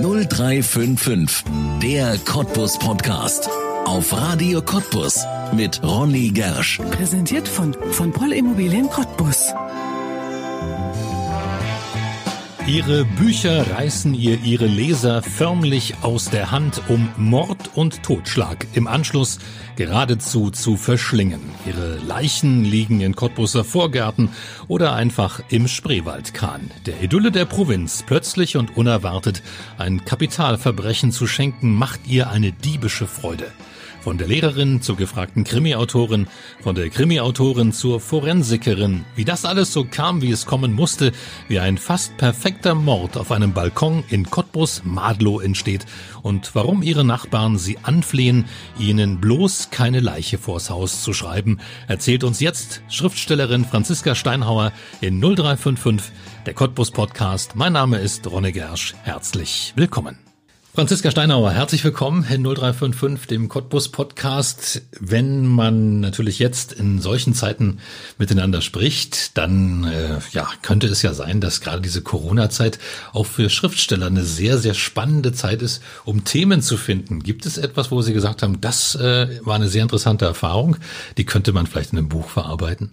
0355, der Cottbus Podcast. Auf Radio Cottbus mit Ronny Gersch. Präsentiert von, von Poll Immobilien Cottbus. Ihre Bücher reißen ihr ihre Leser förmlich aus der Hand, um Mord und Totschlag im Anschluss geradezu zu verschlingen. Ihre Leichen liegen in Cottbuser Vorgärten oder einfach im Spreewaldkran. Der Idylle der Provinz, plötzlich und unerwartet ein Kapitalverbrechen zu schenken, macht ihr eine diebische Freude. Von der Lehrerin zur gefragten Krimi-Autorin, von der Krimi-Autorin zur Forensikerin. Wie das alles so kam, wie es kommen musste, wie ein fast perfekter Mord auf einem Balkon in Cottbus Madlow entsteht und warum ihre Nachbarn sie anflehen, ihnen bloß keine Leiche vors Haus zu schreiben, erzählt uns jetzt Schriftstellerin Franziska Steinhauer in 0355, der Cottbus Podcast. Mein Name ist Ronne Gersch. Herzlich willkommen. Franziska Steinauer, herzlich willkommen in 0355, dem Cottbus Podcast. Wenn man natürlich jetzt in solchen Zeiten miteinander spricht, dann äh, ja, könnte es ja sein, dass gerade diese Corona-Zeit auch für Schriftsteller eine sehr, sehr spannende Zeit ist, um Themen zu finden. Gibt es etwas, wo Sie gesagt haben, das äh, war eine sehr interessante Erfahrung, die könnte man vielleicht in einem Buch verarbeiten?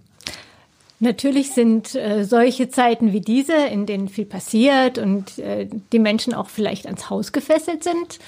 Natürlich sind äh, solche Zeiten wie diese, in denen viel passiert und äh, die Menschen auch vielleicht ans Haus gefesselt sind,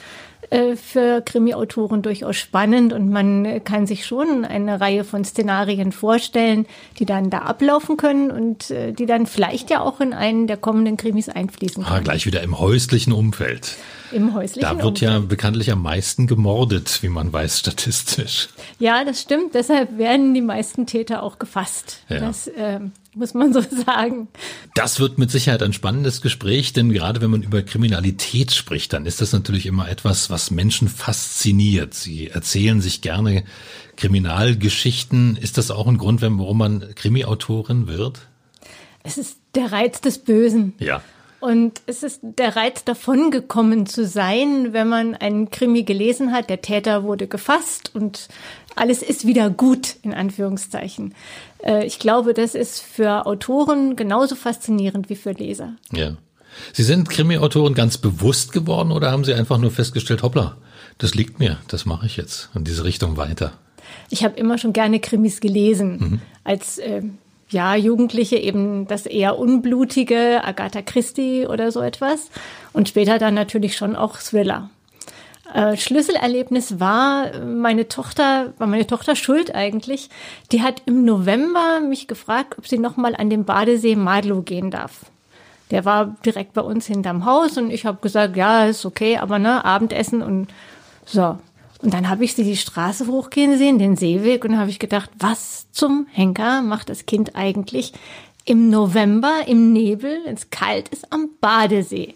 für Krimi-Autoren durchaus spannend und man kann sich schon eine Reihe von Szenarien vorstellen, die dann da ablaufen können und äh, die dann vielleicht ja auch in einen der kommenden Krimis einfließen ah, können. Ah, gleich wieder im häuslichen Umfeld. Im häuslichen Da wird Umfeld. ja bekanntlich am meisten gemordet, wie man weiß, statistisch. Ja, das stimmt. Deshalb werden die meisten Täter auch gefasst. Ja. Das äh, muss man so sagen. Das wird mit Sicherheit ein spannendes Gespräch, denn gerade wenn man über Kriminalität spricht, dann ist das natürlich immer etwas, was Menschen fasziniert. Sie erzählen sich gerne Kriminalgeschichten. Ist das auch ein Grund, warum man Krimi-Autorin wird? Es ist der Reiz des Bösen. Ja. Und es ist der Reiz davon gekommen zu sein, wenn man einen Krimi gelesen hat, der Täter wurde gefasst und alles ist wieder gut, in Anführungszeichen. Äh, ich glaube, das ist für Autoren genauso faszinierend wie für Leser. Ja. Sie sind Krimi-Autorin ganz bewusst geworden oder haben Sie einfach nur festgestellt, hoppla, das liegt mir, das mache ich jetzt in diese Richtung weiter? Ich habe immer schon gerne Krimis gelesen. Mhm. Als äh, ja, Jugendliche eben das eher unblutige, Agatha Christie oder so etwas. Und später dann natürlich schon auch Thriller. Äh, Schlüsselerlebnis war meine Tochter, war meine Tochter schuld eigentlich. Die hat im November mich gefragt, ob sie nochmal an den Badesee Madlow gehen darf. Der war direkt bei uns hinterm Haus und ich habe gesagt, ja, ist okay, aber ne, Abendessen und so. Und dann habe ich sie die Straße hochgehen sehen, den Seeweg, und habe ich gedacht, was zum Henker macht das Kind eigentlich im November im Nebel, wenn es kalt ist, am Badesee?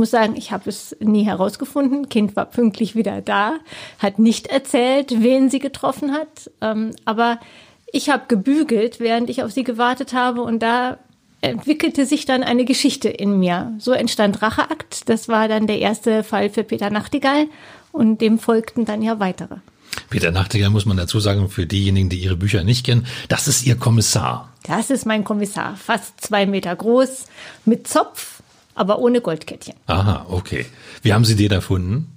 Ich muss sagen, ich habe es nie herausgefunden. Kind war pünktlich wieder da, hat nicht erzählt, wen sie getroffen hat. Ähm, aber ich habe gebügelt, während ich auf sie gewartet habe und da entwickelte sich dann eine Geschichte in mir. So entstand Racheakt. Das war dann der erste Fall für Peter Nachtigall und dem folgten dann ja weitere. Peter Nachtigall muss man dazu sagen, für diejenigen, die ihre Bücher nicht kennen, das ist ihr Kommissar. Das ist mein Kommissar, fast zwei Meter groß, mit Zopf, aber ohne Goldkettchen. Aha, okay. Wie haben Sie den erfunden?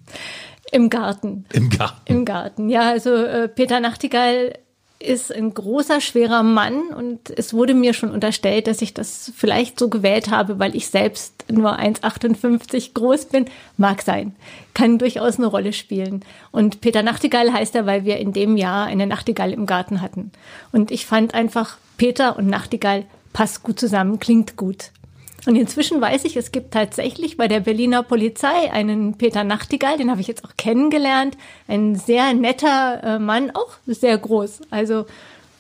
Im Garten. Im Garten. Im Garten, ja. Also äh, Peter Nachtigall ist ein großer, schwerer Mann und es wurde mir schon unterstellt, dass ich das vielleicht so gewählt habe, weil ich selbst nur 1,58 groß bin. Mag sein. Kann durchaus eine Rolle spielen. Und Peter Nachtigall heißt er, weil wir in dem Jahr eine Nachtigall im Garten hatten. Und ich fand einfach, Peter und Nachtigall passt gut zusammen, klingt gut. Und inzwischen weiß ich, es gibt tatsächlich bei der Berliner Polizei einen Peter Nachtigall, den habe ich jetzt auch kennengelernt. Ein sehr netter äh, Mann, auch sehr groß. Also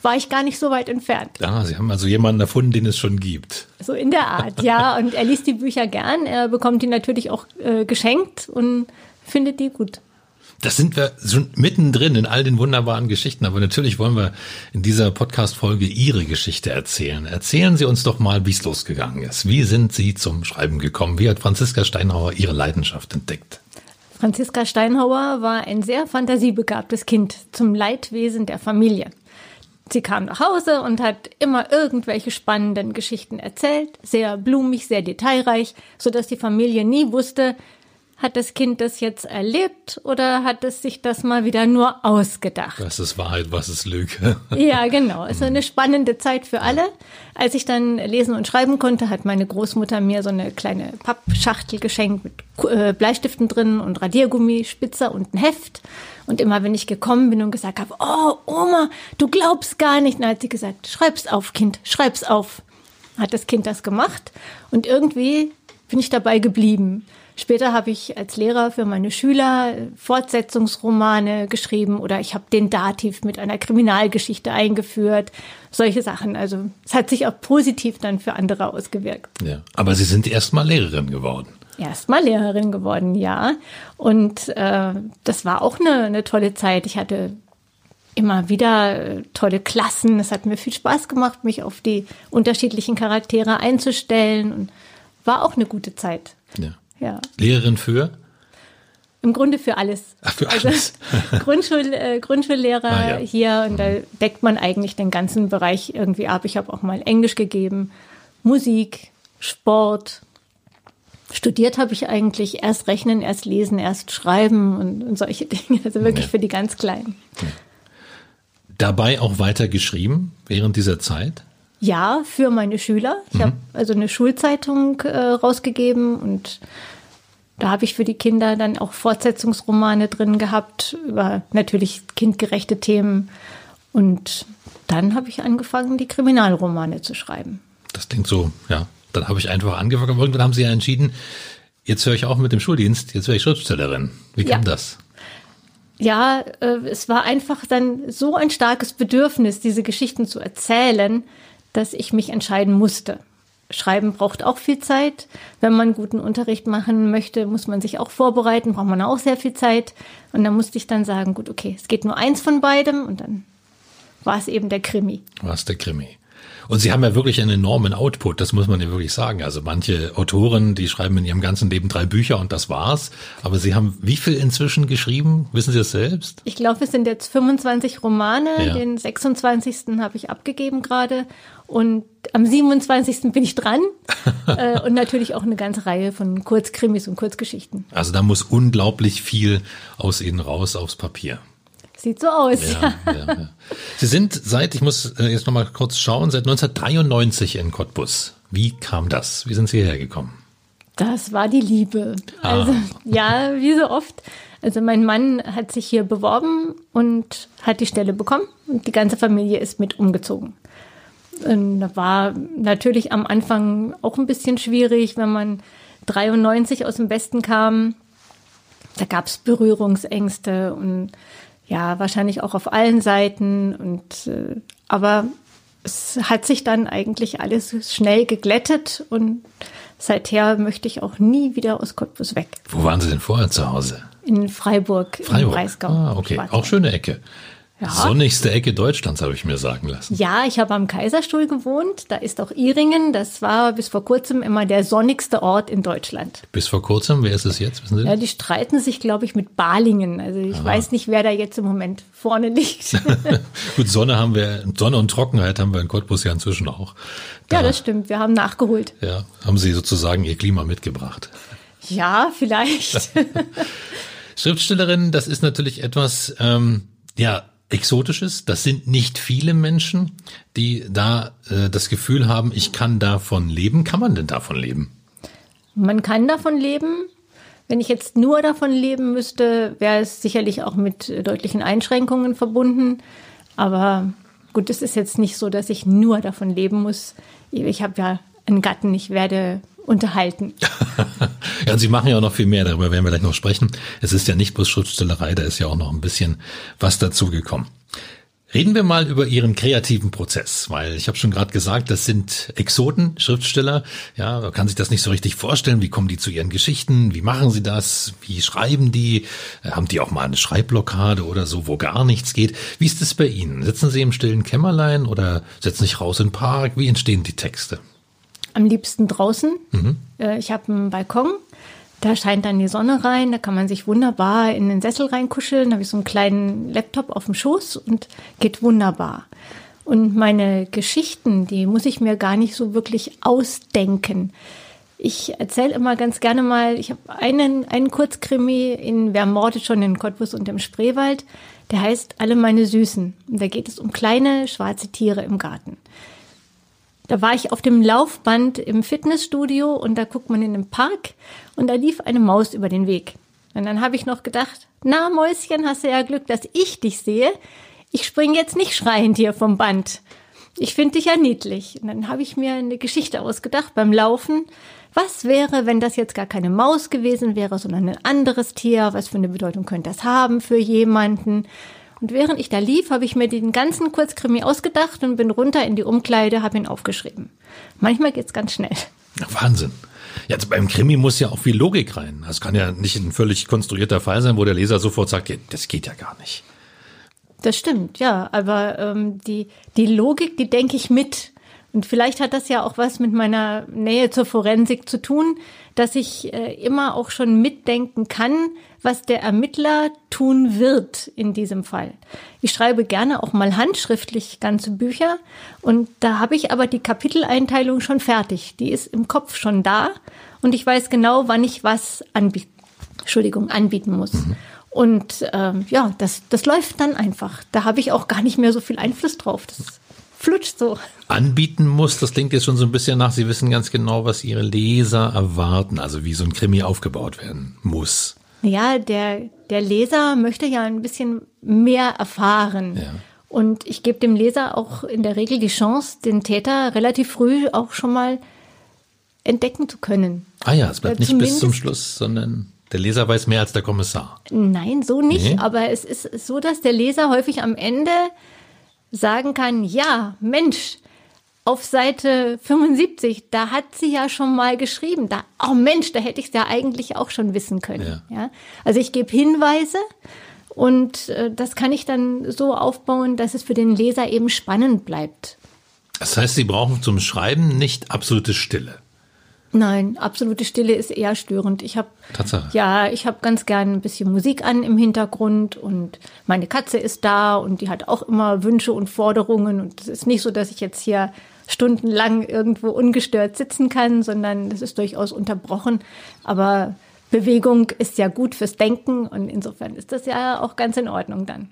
war ich gar nicht so weit entfernt. Ja, Sie haben also jemanden erfunden, den es schon gibt. So in der Art, ja. Und er liest die Bücher gern. Er bekommt die natürlich auch äh, geschenkt und findet die gut. Das sind wir schon mittendrin in all den wunderbaren Geschichten. Aber natürlich wollen wir in dieser Podcast-Folge Ihre Geschichte erzählen. Erzählen Sie uns doch mal, wie es losgegangen ist. Wie sind Sie zum Schreiben gekommen? Wie hat Franziska Steinhauer Ihre Leidenschaft entdeckt? Franziska Steinhauer war ein sehr fantasiebegabtes Kind zum Leidwesen der Familie. Sie kam nach Hause und hat immer irgendwelche spannenden Geschichten erzählt, sehr blumig, sehr detailreich, so dass die Familie nie wusste, hat das Kind das jetzt erlebt oder hat es sich das mal wieder nur ausgedacht? Was ist Wahrheit, was ist Lüge? Ja, genau. Es ist eine spannende Zeit für alle. Als ich dann lesen und schreiben konnte, hat meine Großmutter mir so eine kleine Pappschachtel geschenkt mit äh, Bleistiften drin und Radiergummi, Spitzer und ein Heft. Und immer wenn ich gekommen bin und gesagt habe, oh Oma, du glaubst gar nicht, dann hat sie gesagt, schreib's auf, Kind, schreib's auf. Hat das Kind das gemacht und irgendwie bin ich dabei geblieben. Später habe ich als Lehrer für meine Schüler Fortsetzungsromane geschrieben oder ich habe den Dativ mit einer Kriminalgeschichte eingeführt. Solche Sachen. Also es hat sich auch positiv dann für andere ausgewirkt. Ja, aber Sie sind erstmal Lehrerin geworden. Erstmal Lehrerin geworden, ja. Und äh, das war auch eine, eine tolle Zeit. Ich hatte immer wieder äh, tolle Klassen. Es hat mir viel Spaß gemacht, mich auf die unterschiedlichen Charaktere einzustellen und war auch eine gute Zeit. Ja. Ja. Lehrerin für? Im Grunde für alles. Ach, für alles. Also Grundschul, äh, Grundschullehrer Ah, ja. hier und da deckt man eigentlich den ganzen Bereich irgendwie ab. Ich habe auch mal Englisch gegeben, Musik, Sport. Studiert habe ich eigentlich erst Rechnen, erst Lesen, erst Schreiben und, und solche Dinge. Also wirklich Ja. für die ganz Kleinen. Dabei auch weiter geschrieben während dieser Zeit? Ja, für meine Schüler. Ich habe also eine Schulzeitung äh, rausgegeben und da habe ich für die Kinder dann auch Fortsetzungsromane drin gehabt über natürlich kindgerechte Themen. Und dann habe ich angefangen, die Kriminalromane zu schreiben. Das klingt so, ja. Dann habe ich einfach angefangen. Irgendwann haben Sie ja entschieden, jetzt höre ich auf mit dem Schuldienst, jetzt wäre ich Schriftstellerin. Wie kam Ja. das? Ja, äh, es war einfach dann so ein starkes Bedürfnis, diese Geschichten zu erzählen, dass ich mich entscheiden musste. Schreiben braucht auch viel Zeit. Wenn man guten Unterricht machen möchte, muss man sich auch vorbereiten, braucht man auch sehr viel Zeit. Und dann musste ich dann sagen, gut, okay, es geht nur eins von beidem und dann war es eben der Krimi. Was der Krimi. Und Sie haben ja wirklich einen enormen Output, das muss man ja wirklich sagen. Also manche Autoren, die schreiben in ihrem ganzen Leben drei Bücher und das war's. Aber Sie haben wie viel inzwischen geschrieben? Wissen Sie das selbst? Ich glaube, es sind jetzt 25 Romane, Ja. den 26. habe ich abgegeben gerade und am 27. bin ich dran äh, und natürlich auch eine ganze Reihe von Kurzkrimis und Kurzgeschichten. Also da muss unglaublich viel aus Ihnen raus aufs Papier. Sieht so aus. Ja. Ja, ja, ja. Sie sind seit, ich muss äh, jetzt noch mal kurz schauen, seit 1993 in Cottbus. Wie kam das? Wie sind Sie hierher gekommen? Das war die Liebe. Also ja, wie so oft. Also mein Mann hat sich hier beworben und hat die Stelle bekommen und die ganze Familie ist mit umgezogen. War natürlich am Anfang auch ein bisschen schwierig, wenn man 93 aus dem Westen kam. Da gab es Berührungsängste und ja, wahrscheinlich auch auf allen Seiten. Und äh, aber es hat sich dann eigentlich alles schnell geglättet und seither möchte ich auch nie wieder aus Cottbus weg. Wo waren Sie denn vorher zu Hause? In Freiburg, im Freiburg. Breisgau. Ah, okay. Auch schöne Ecke. Ja. Sonnigste Ecke Deutschlands, habe ich mir sagen lassen. Ja, ich habe am Kaiserstuhl gewohnt. Da ist auch Iringen. Das war bis vor kurzem immer der sonnigste Ort in Deutschland. Bis vor kurzem, wer ist es jetzt? Wissen Sie? Ja, die streiten sich, glaube ich, mit Balingen. Also ich weiß nicht, wer da jetzt im Moment vorne liegt. Gut, Sonne haben wir, Sonne und Trockenheit haben wir in Cottbus ja inzwischen auch. Da, ja, das stimmt. Wir haben nachgeholt. ja, haben Sie sozusagen Ihr Klima mitgebracht. Ja, vielleicht. Schriftstellerin, das ist natürlich etwas, ähm, ja, Exotisches. Das sind nicht viele Menschen, die da äh, das Gefühl haben, ich kann davon leben. Kann man denn davon leben? Man kann davon leben. Wenn ich jetzt nur davon leben müsste, wäre es sicherlich auch mit deutlichen Einschränkungen verbunden. Aber gut, es ist jetzt nicht so, dass ich nur davon leben muss. Ich habe ja einen Gatten, ich werde unterhalten. Ja, und Sie machen ja auch noch viel mehr, darüber werden wir gleich noch sprechen. Es ist ja nicht bloß Schriftstellerei, da ist ja auch noch ein bisschen was dazugekommen. Reden wir mal über Ihren kreativen Prozess, weil ich habe schon gerade gesagt, das sind Exoten, Schriftsteller. Ja, man kann sich das nicht so richtig vorstellen. Wie kommen die zu ihren Geschichten? Wie machen sie das? Wie schreiben die? Äh, Haben die auch mal eine Schreibblockade oder so, wo gar nichts geht? Wie ist es bei Ihnen? Sitzen Sie im stillen Kämmerlein oder setzen sich raus in den Park? Wie entstehen die Texte? Am liebsten draußen. Äh, Ich habe einen Balkon. Da scheint dann die Sonne rein, da kann man sich wunderbar in den Sessel reinkuscheln. Da habe ich so einen kleinen Laptop auf dem Schoß und geht wunderbar. Und meine Geschichten, die muss ich mir gar nicht so wirklich ausdenken. Ich erzähle immer ganz gerne mal, ich habe einen, einen Kurzkrimi in Wer mordet schon in Cottbus und im Spreewald, der heißt Alle meine Süßen. Und da geht es um kleine schwarze Tiere im Garten. Da war ich auf dem Laufband im Fitnessstudio und da guckt man in den Park und da lief eine Maus über den Weg. Und dann habe ich noch gedacht, na Mäuschen, hast du ja Glück, dass ich dich sehe. Ich spring jetzt nicht schreiend hier vom Band. Ich finde dich ja niedlich. Und dann habe ich mir eine Geschichte ausgedacht beim Laufen. Was wäre, wenn das jetzt gar keine Maus gewesen wäre, sondern ein anderes Tier? Was für eine Bedeutung könnte das haben für jemanden? Und während ich da lief, habe ich mir den ganzen Kurzkrimi ausgedacht und bin runter in die Umkleide, habe ihn aufgeschrieben. Manchmal geht's ganz schnell. Wahnsinn. Jetzt beim Krimi muss ja auch viel Logik rein. Das kann ja nicht ein völlig konstruierter Fall sein, wo der Leser sofort sagt, das geht ja gar nicht. Das stimmt, ja. Aber ähm, die, die Logik, die denke ich mit. Und vielleicht hat das ja auch was mit meiner Nähe zur Forensik zu tun, dass ich äh, immer auch schon mitdenken kann, was der Ermittler tun wird in diesem Fall. Ich schreibe gerne auch mal handschriftlich ganze Bücher und da habe ich aber die Kapiteleinteilung schon fertig. Die ist im Kopf schon da und ich weiß genau, wann ich was anbieten, Entschuldigung, anbieten muss. Mhm. Und ähm, ja, das, das läuft dann einfach. Da habe ich auch gar nicht mehr so viel Einfluss drauf. Das flutscht so. Anbieten muss, das klingt jetzt schon so ein bisschen nach, Sie wissen ganz genau, was Ihre Leser erwarten, also wie so ein Krimi aufgebaut werden muss. Ja, der, der Leser möchte ja ein bisschen mehr erfahren. Ja. Und ich gebe dem Leser auch in der Regel die Chance, den Täter relativ früh auch schon mal entdecken zu können. Ah ja, es bleibt nicht bis zum Schluss, sondern der Leser weiß mehr als der Kommissar. Nein, so nicht. Nee. Aber es ist so, dass der Leser häufig am Ende sagen kann, ja, Mensch, auf Seite 75, da hat sie ja schon mal geschrieben, da, oh Mensch, da hätte ich es ja eigentlich auch schon wissen können. Ja. ja? Also ich gebe Hinweise und äh, das kann ich dann so aufbauen, dass es für den Leser eben spannend bleibt. Das heißt, Sie brauchen zum Schreiben nicht absolute Stille. Nein, absolute Stille ist eher störend. Ich habe ja, ich habe ganz gern ein bisschen Musik an im Hintergrund und meine Katze ist da und die hat auch immer Wünsche und Forderungen und es ist nicht so, dass ich jetzt hier stundenlang irgendwo ungestört sitzen kann, sondern es ist durchaus unterbrochen. Aber Bewegung ist ja gut fürs Denken und insofern ist das ja auch ganz in Ordnung dann.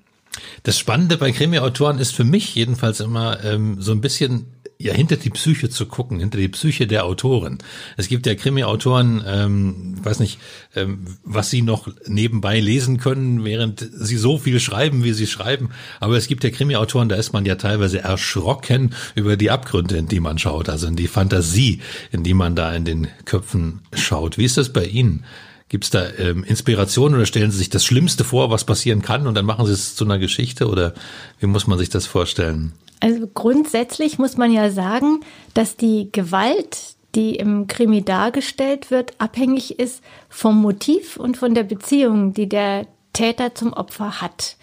Das Spannende bei Krimi-Autoren ist für mich jedenfalls immer ähm, so ein bisschen ja hinter die Psyche zu gucken, hinter die Psyche der Autoren. Es gibt ja Krimi-Autoren, ähm, weiß nicht, ähm, was sie noch nebenbei lesen können, während sie so viel schreiben, wie sie schreiben. Aber es gibt ja Krimi-Autoren, da ist man ja teilweise erschrocken über die Abgründe, in die man schaut, also in die Fantasie, in die man da in den Köpfen schaut. Wie ist das bei Ihnen? Gibt es da ähm, Inspiration oder stellen Sie sich das Schlimmste vor, was passieren kann und dann machen Sie es zu einer Geschichte oder wie muss man sich das vorstellen? Also grundsätzlich muss man ja sagen, dass die Gewalt, die im Krimi dargestellt wird, abhängig ist vom Motiv und von der Beziehung, die der Täter zum Opfer hat.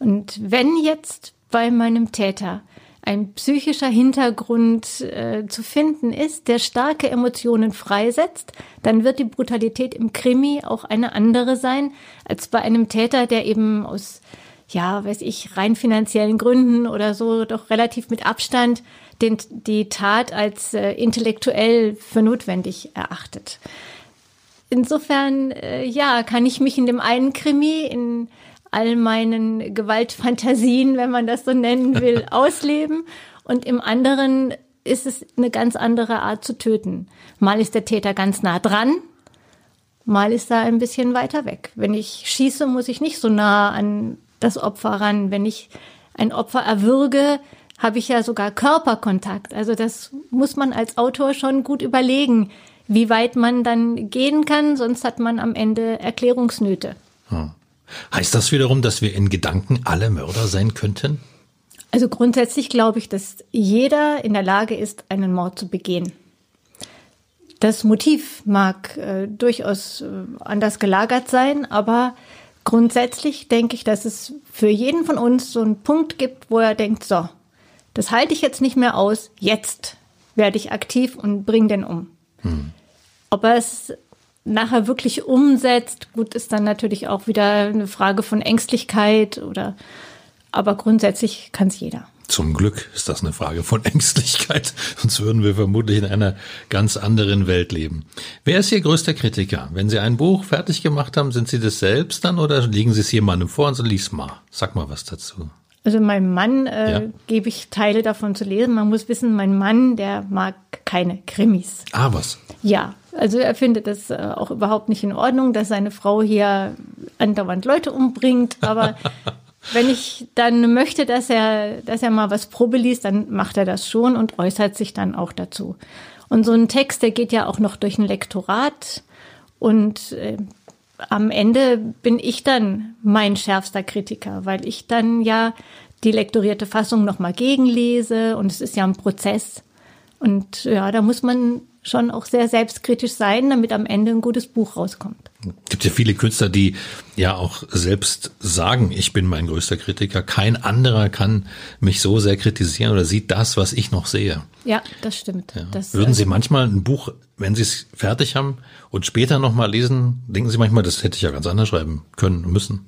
Und wenn jetzt bei meinem Täter ein psychischer Hintergrund äh, zu finden ist, der starke Emotionen freisetzt, dann wird die Brutalität im Krimi auch eine andere sein als bei einem Täter, der eben aus ja, weiß ich, rein finanziellen Gründen oder so doch relativ mit Abstand den, die Tat als äh, intellektuell für notwendig erachtet. Insofern, äh, ja, kann ich mich in dem einen Krimi, in all meinen Gewaltfantasien, wenn man das so nennen will, ausleben. Und im anderen ist es eine ganz andere Art zu töten. Mal ist der Täter ganz nah dran, mal ist er ein bisschen weiter weg. Wenn ich schieße, muss ich nicht so nah an das Opfer ran. Wenn ich ein Opfer erwürge, habe ich ja sogar Körperkontakt. Also das muss man als Autor schon gut überlegen, wie weit man dann gehen kann, sonst hat man am Ende Erklärungsnöte. Hm. Heißt das wiederum, dass wir in Gedanken alle Mörder sein könnten? Also grundsätzlich glaube ich, dass jeder in der Lage ist, einen Mord zu begehen. Das Motiv mag äh, durchaus äh, anders gelagert sein, aber Grundsätzlich denke ich, dass es für jeden von uns so einen Punkt gibt, wo er denkt, so, das halte ich jetzt nicht mehr aus, jetzt werde ich aktiv und bringe den um. Hm. Ob er es nachher wirklich umsetzt, gut, ist dann natürlich auch wieder eine Frage von Ängstlichkeit oder, aber grundsätzlich kann es jeder. Zum Glück ist das eine Frage von Ängstlichkeit, sonst würden wir vermutlich in einer ganz anderen Welt leben. Wer ist Ihr größter Kritiker? Wenn Sie ein Buch fertig gemacht haben, sind Sie das selbst dann oder legen Sie es jemandem vor und so lies mal? Sag mal was dazu. Also meinem Mann äh, ja. gebe ich Teile davon zu lesen. Man muss wissen, mein Mann, der mag keine Krimis. Ah, was? Ja, also er findet das äh, auch überhaupt nicht in Ordnung, dass seine Frau hier andauernd Leute umbringt. Aber wenn ich dann möchte, dass er, dass er mal was Probe liest, dann macht er das schon und äußert sich dann auch dazu. Und so ein Text, der geht ja auch noch durch ein Lektorat und äh, am Ende bin ich dann mein schärfster Kritiker, weil ich dann ja die lektorierte Fassung nochmal gegenlese und es ist ja ein Prozess. Und ja, da muss man schon auch sehr selbstkritisch sein, damit am Ende ein gutes Buch rauskommt. Es gibt ja viele Künstler, die ja auch selbst sagen, ich bin mein größter Kritiker. Kein anderer kann mich so sehr kritisieren oder sieht das, was ich noch sehe. Ja, das stimmt. Ja. Das, Würden Sie manchmal ein Buch, wenn Sie es fertig haben und später nochmal lesen, denken Sie manchmal, das hätte ich ja ganz anders schreiben können und müssen?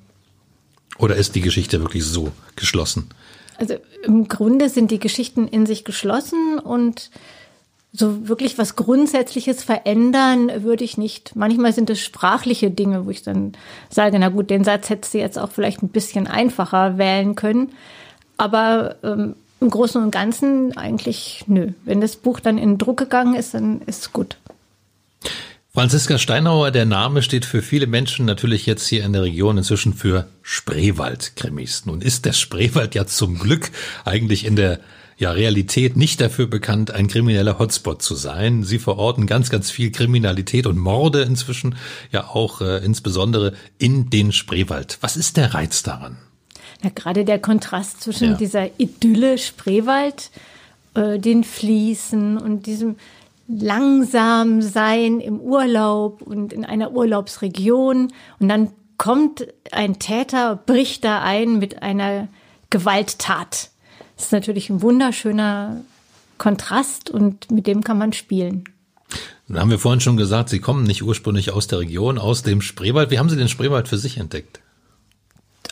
Oder ist die Geschichte wirklich so geschlossen? Also im Grunde sind die Geschichten in sich geschlossen und so wirklich was Grundsätzliches verändern würde ich nicht. Manchmal sind es sprachliche Dinge, wo ich dann sage, na gut, den Satz hättest du jetzt auch vielleicht ein bisschen einfacher wählen können. Aber ähm, im Großen und Ganzen eigentlich nö. Wenn das Buch dann in Druck gegangen ist, dann ist es gut. Franziska Steinauer, der Name steht für viele Menschen natürlich jetzt hier in der Region inzwischen für Spreewald-Krimis. Nun ist der Spreewald ja zum Glück eigentlich in der ja, Realität nicht dafür bekannt, ein krimineller Hotspot zu sein. Sie verorten ganz, ganz viel Kriminalität und Morde inzwischen, ja auch äh, insbesondere in den Spreewald. Was ist der Reiz daran? Ja, gerade der Kontrast zwischen ja. dieser Idylle Spreewald, äh, den Fließen und diesem langsam sein im Urlaub und in einer Urlaubsregion und dann kommt ein Täter, bricht da ein mit einer Gewalttat. Das ist natürlich ein wunderschöner Kontrast und mit dem kann man spielen. Dann haben wir vorhin schon gesagt, Sie kommen nicht ursprünglich aus der Region, aus dem Spreewald. Wie haben Sie den Spreewald für sich entdeckt?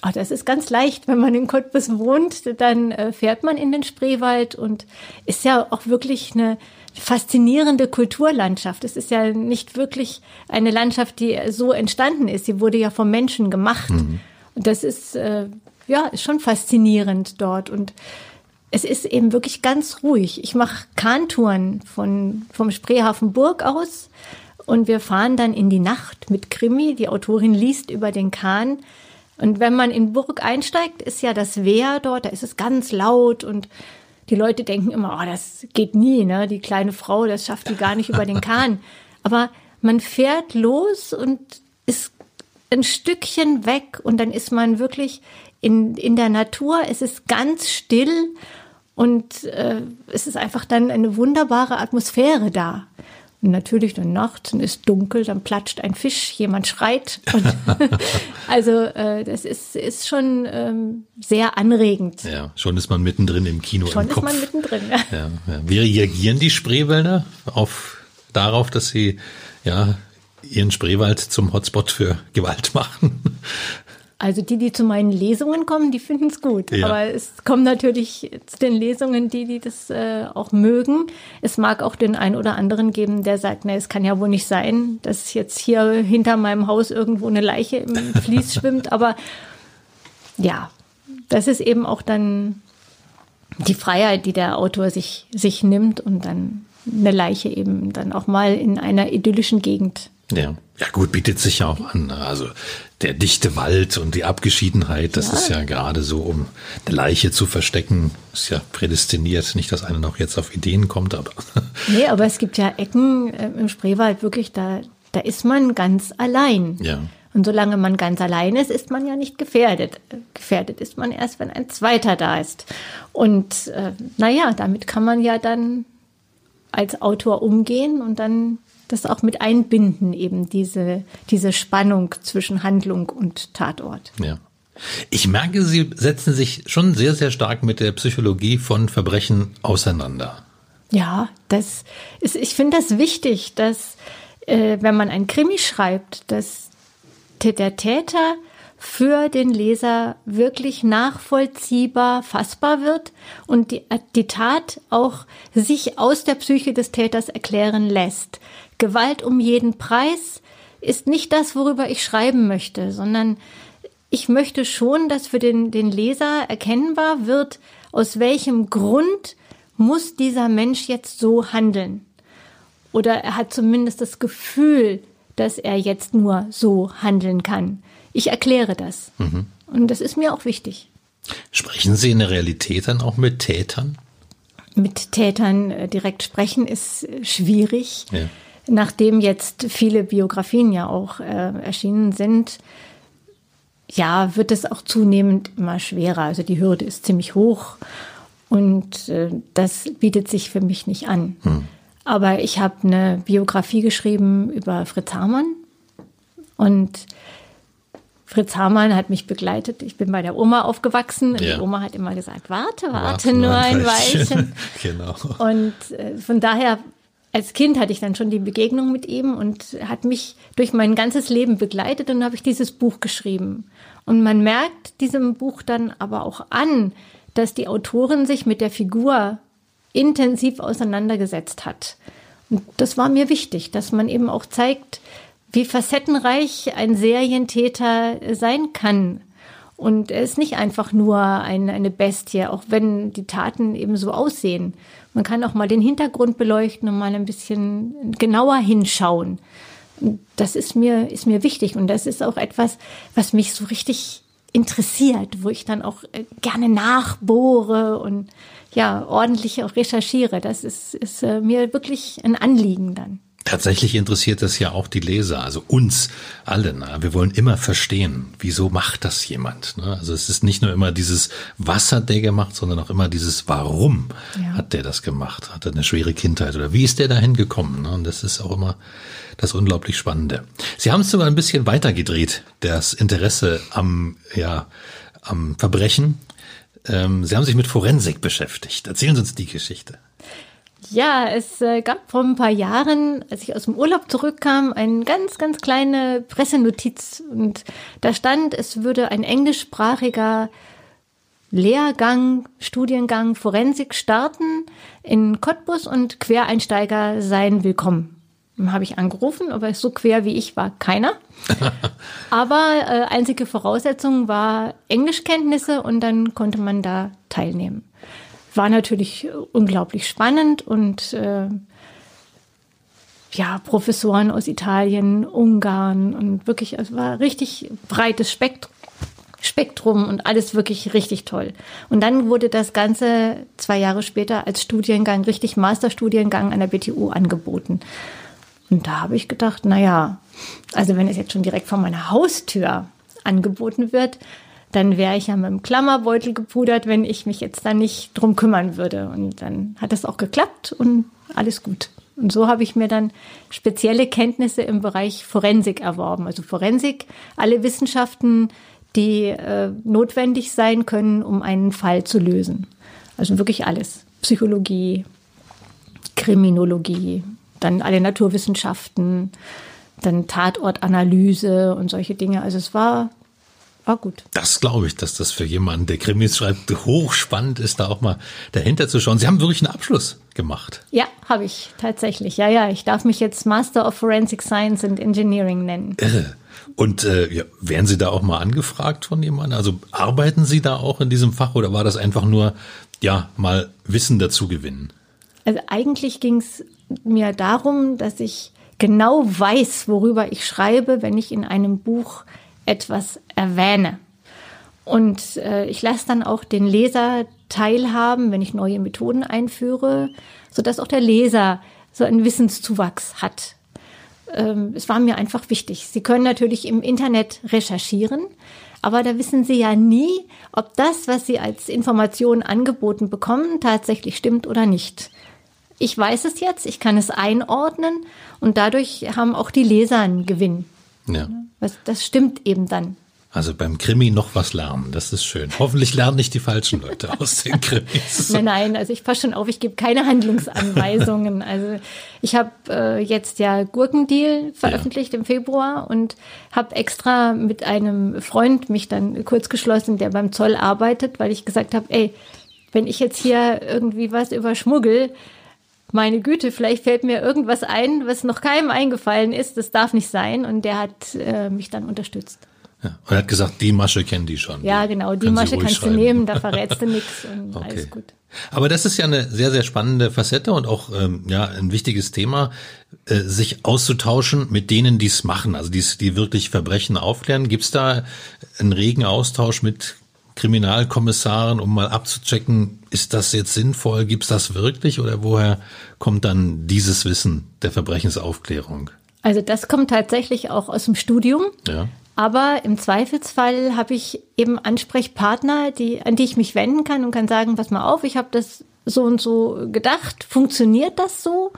Oh, das ist ganz leicht. Wenn man in Cottbus wohnt, dann äh, fährt man in den Spreewald und ist ja auch wirklich eine faszinierende Kulturlandschaft. Es ist ja nicht wirklich eine Landschaft, die so entstanden ist. Sie wurde ja vom Menschen gemacht. Mhm. Und das ist, äh, ja, ist schon faszinierend dort. Und es ist eben wirklich ganz ruhig. Ich mache Kahntouren von, vom Spreehafen Burg aus und wir fahren dann in die Nacht mit Krimi. Die Autorin liest über den Kahn. Und wenn man in Burg einsteigt, ist ja das Wehr dort, da ist es ganz laut und die Leute denken immer, oh, das geht nie, ne? Die kleine Frau, das schafft die gar nicht über den Kahn. Aber man fährt los und ist ein Stückchen weg und dann ist man wirklich in, in der Natur. Es ist ganz still und äh, es ist einfach dann eine wunderbare Atmosphäre da. Und natürlich dann nachts, dann ist dunkel, dann platscht ein Fisch, jemand schreit. also äh, das ist, ist schon ähm, sehr anregend. Ja, schon ist man mittendrin im Kino. Schon im ist Kopf. man mittendrin, ja. ja, ja. Wie reagieren die Spreewälder auf darauf, dass sie ja ihren Spreewald zum Hotspot für Gewalt machen? Also die, die zu meinen Lesungen kommen, die finden es gut. Ja. Aber es kommen natürlich zu den Lesungen die, die das äh, auch mögen. Es mag auch den einen oder anderen geben, der sagt, na, es kann ja wohl nicht sein, dass jetzt hier hinter meinem Haus irgendwo eine Leiche im Fließ schwimmt. Aber ja, das ist eben auch dann die Freiheit, die der Autor sich, sich nimmt und dann eine Leiche eben dann auch mal in einer idyllischen Gegend ja. Ja gut, bietet sich ja auch an. Ne? Also der dichte Wald und die Abgeschiedenheit, das ja. ist ja gerade so, um eine Leiche zu verstecken, ist ja prädestiniert. Nicht, dass einer noch jetzt auf Ideen kommt, aber. Nee, aber es gibt ja Ecken äh, im Spreewald wirklich, da, da ist man ganz allein. Ja. Und solange man ganz allein ist, ist man ja nicht gefährdet. Gefährdet ist man erst, wenn ein zweiter da ist. Und äh, naja, damit kann man ja dann als Autor umgehen und dann das auch mit einbinden, eben diese, diese Spannung zwischen Handlung und Tatort. Ja. Ich merke, Sie setzen sich schon sehr, sehr stark mit der Psychologie von Verbrechen auseinander. Ja, das ist, ich finde das wichtig, dass, äh, wenn man ein Krimi schreibt, dass der Täter für den Leser wirklich nachvollziehbar, fassbar wird und die, die Tat auch sich aus der Psyche des Täters erklären lässt. Gewalt um jeden Preis ist nicht das, worüber ich schreiben möchte, sondern ich möchte schon, dass für den, den Leser erkennbar wird, aus welchem Grund muss dieser Mensch jetzt so handeln. Oder er hat zumindest das Gefühl, dass er jetzt nur so handeln kann. Ich erkläre das. Mhm. Und das ist mir auch wichtig. Sprechen Sie in der Realität dann auch mit Tätern? Mit Tätern äh, direkt sprechen ist schwierig. Ja. Nachdem jetzt viele Biografien ja auch äh, erschienen sind, ja, wird es auch zunehmend immer schwerer. Also die Hürde ist ziemlich hoch und äh, das bietet sich für mich nicht an. Hm. Aber ich habe eine Biografie geschrieben über Fritz Hamann und Fritz Hamann hat mich begleitet. Ich bin bei der Oma aufgewachsen. Ja. Die Oma hat immer gesagt, warte, warte, warte nur ein Weilchen. genau. Und äh, von daher, als Kind hatte ich dann schon die Begegnung mit ihm und hat mich durch mein ganzes Leben begleitet und habe ich dieses Buch geschrieben. Und man merkt diesem Buch dann aber auch an, dass die Autorin sich mit der Figur intensiv auseinandergesetzt hat. Und das war mir wichtig, dass man eben auch zeigt, wie facettenreich ein Serientäter sein kann. Und er ist nicht einfach nur ein, eine Bestie, auch wenn die Taten eben so aussehen. Man kann auch mal den Hintergrund beleuchten und mal ein bisschen genauer hinschauen. Das ist mir, ist mir wichtig und das ist auch etwas, was mich so richtig interessiert, wo ich dann auch äh, gerne nachbohre und ja, ordentlich auch recherchiere. Das ist, ist äh, mir wirklich ein Anliegen dann. Tatsächlich interessiert das ja auch die Leser, also uns alle. Ne? Wir wollen immer verstehen, wieso macht das jemand. Ne? Also es ist nicht nur immer dieses, was hat der gemacht, sondern auch immer dieses, warum ja. hat der das gemacht? Hat er eine schwere Kindheit oder wie ist der dahin gekommen? Ne? Und das ist auch immer das unglaublich Spannende. Sie haben es sogar ein bisschen weitergedreht, das Interesse am, ja, am Verbrechen. Ähm, Sie haben sich mit Forensik beschäftigt. Erzählen Sie uns die Geschichte. Ja, es äh, gab vor ein paar Jahren, als ich aus dem Urlaub zurückkam, eine ganz, ganz kleine Pressenotiz. Und da stand, es würde ein englischsprachiger Lehrgang, Studiengang Forensik starten in Cottbus und Quereinsteiger seien willkommen. Dann habe ich angerufen, aber so quer wie ich war keiner. aber äh, einzige Voraussetzung war Englischkenntnisse und dann konnte man da teilnehmen war natürlich unglaublich spannend und äh, ja, Professoren aus Italien, Ungarn und wirklich, es war richtig breites Spektrum. Spektrum und alles wirklich richtig toll. Und dann wurde das Ganze zwei Jahre später als Studiengang, richtig Masterstudiengang an der BTU angeboten. Und da habe ich gedacht, na ja, also wenn es jetzt schon direkt vor meiner Haustür angeboten wird, dann wäre ich ja mit dem Klammerbeutel gepudert, wenn ich mich jetzt da nicht drum kümmern würde. Und dann hat es auch geklappt und alles gut. Und so habe ich mir dann spezielle Kenntnisse im Bereich Forensik erworben. Also Forensik, alle Wissenschaften, die äh, notwendig sein können, um einen Fall zu lösen. Also wirklich alles. Psychologie, Kriminologie, dann alle Naturwissenschaften, dann Tatortanalyse und solche Dinge. Also es war war gut. Das glaube ich, dass das für jemanden, der Krimis schreibt, hochspannend ist, da auch mal dahinter zu schauen. Sie haben wirklich einen Abschluss gemacht. Ja, habe ich tatsächlich. Ja, ja, ich darf mich jetzt Master of Forensic Science and Engineering nennen. Irre. Und äh, ja, werden Sie da auch mal angefragt von jemandem? Also arbeiten Sie da auch in diesem Fach oder war das einfach nur, ja, mal Wissen dazu gewinnen? Also eigentlich ging es mir darum, dass ich genau weiß, worüber ich schreibe, wenn ich in einem Buch etwas erwähne. Und äh, ich lasse dann auch den Leser teilhaben, wenn ich neue Methoden einführe, sodass auch der Leser so einen Wissenszuwachs hat. Ähm, es war mir einfach wichtig. Sie können natürlich im Internet recherchieren, aber da wissen Sie ja nie, ob das, was Sie als Information angeboten bekommen, tatsächlich stimmt oder nicht. Ich weiß es jetzt, ich kann es einordnen und dadurch haben auch die Leser einen Gewinn. Ja. Das, das stimmt eben dann. Also beim Krimi noch was lernen, das ist schön. Hoffentlich lernen nicht die falschen Leute aus den Krimis. Nein, nein, also ich passe schon auf, ich gebe keine Handlungsanweisungen. Also ich habe äh, jetzt ja Gurkendeal veröffentlicht ja. im Februar und habe extra mit einem Freund mich dann kurz geschlossen, der beim Zoll arbeitet, weil ich gesagt habe, ey, wenn ich jetzt hier irgendwie was über Schmuggel, meine Güte, vielleicht fällt mir irgendwas ein, was noch keinem eingefallen ist, das darf nicht sein. Und der hat äh, mich dann unterstützt. Ja, und er hat gesagt, die Masche kennen die schon. Ja, genau, die Masche kannst schreiben. du nehmen, da verrätst du nichts und okay. alles gut. Aber das ist ja eine sehr, sehr spannende Facette und auch ähm, ja ein wichtiges Thema, äh, sich auszutauschen mit denen, die es machen, also die, die wirklich Verbrechen aufklären. Gibt es da einen regen Austausch mit Kriminalkommissaren, um mal abzuchecken, ist das jetzt sinnvoll, gibt es das wirklich oder woher kommt dann dieses Wissen der Verbrechensaufklärung? Also das kommt tatsächlich auch aus dem Studium. Ja. Aber im Zweifelsfall habe ich eben Ansprechpartner, die, an die ich mich wenden kann und kann sagen, pass mal auf, ich habe das so und so gedacht, funktioniert das so?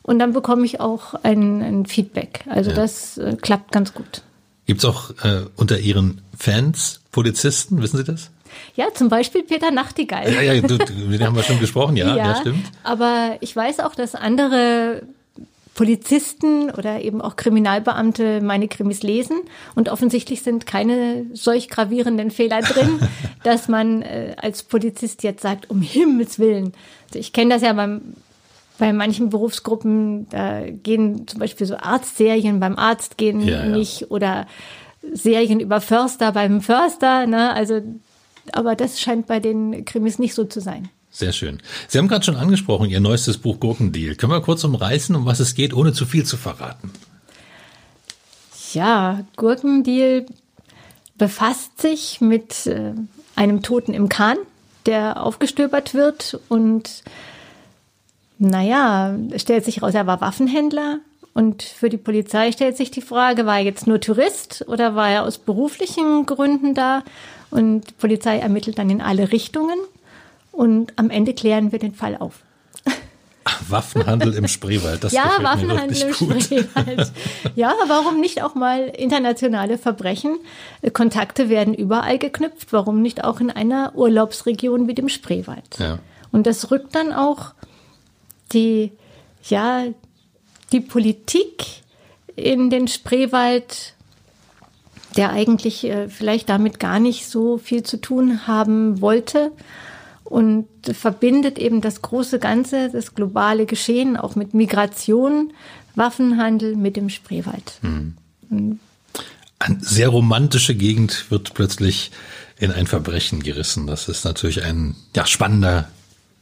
Und dann bekomme ich auch ein, ein Feedback. Also ja. das äh, klappt ganz gut. Gibt es auch äh, unter Ihren Fans Polizisten, wissen Sie das? Ja, zum Beispiel Peter Nachtigall. Ja, ja, du, den haben wir schon gesprochen, ja, ja, ja stimmt. Aber ich weiß auch, dass andere Polizisten oder eben auch Kriminalbeamte meine Krimis lesen und offensichtlich sind keine solch gravierenden Fehler drin, dass man äh, als Polizist jetzt sagt, um Himmels Willen. Also ich kenne das ja beim, bei manchen Berufsgruppen, da gehen zum Beispiel so Arztserien beim Arzt gehen ja, nicht oder Serien über Förster beim Förster, ne? Also, aber das scheint bei den Krimis nicht so zu sein. Sehr schön. Sie haben gerade schon angesprochen, Ihr neuestes Buch Gurkendeal. Können wir kurz umreißen, um was es geht, ohne zu viel zu verraten? Ja, Gurkendeal befasst sich mit äh, einem Toten im Kahn, der aufgestöbert wird und naja, stellt sich raus, er war Waffenhändler und für die Polizei stellt sich die Frage, war er jetzt nur Tourist oder war er aus beruflichen Gründen da? Und die Polizei ermittelt dann in alle Richtungen. Und am Ende klären wir den Fall auf. Waffenhandel im Spreewald, das Ja, Waffenhandel im gut. Spreewald. Ja, warum nicht auch mal internationale Verbrechen? Kontakte werden überall geknüpft. Warum nicht auch in einer Urlaubsregion wie dem Spreewald? Ja. Und das rückt dann auch die, ja, die Politik in den Spreewald, der eigentlich äh, vielleicht damit gar nicht so viel zu tun haben wollte und verbindet eben das große Ganze, das globale Geschehen auch mit Migration, Waffenhandel mit dem Spreewald. Mhm. Eine sehr romantische Gegend wird plötzlich in ein Verbrechen gerissen. Das ist natürlich ein ja, spannender,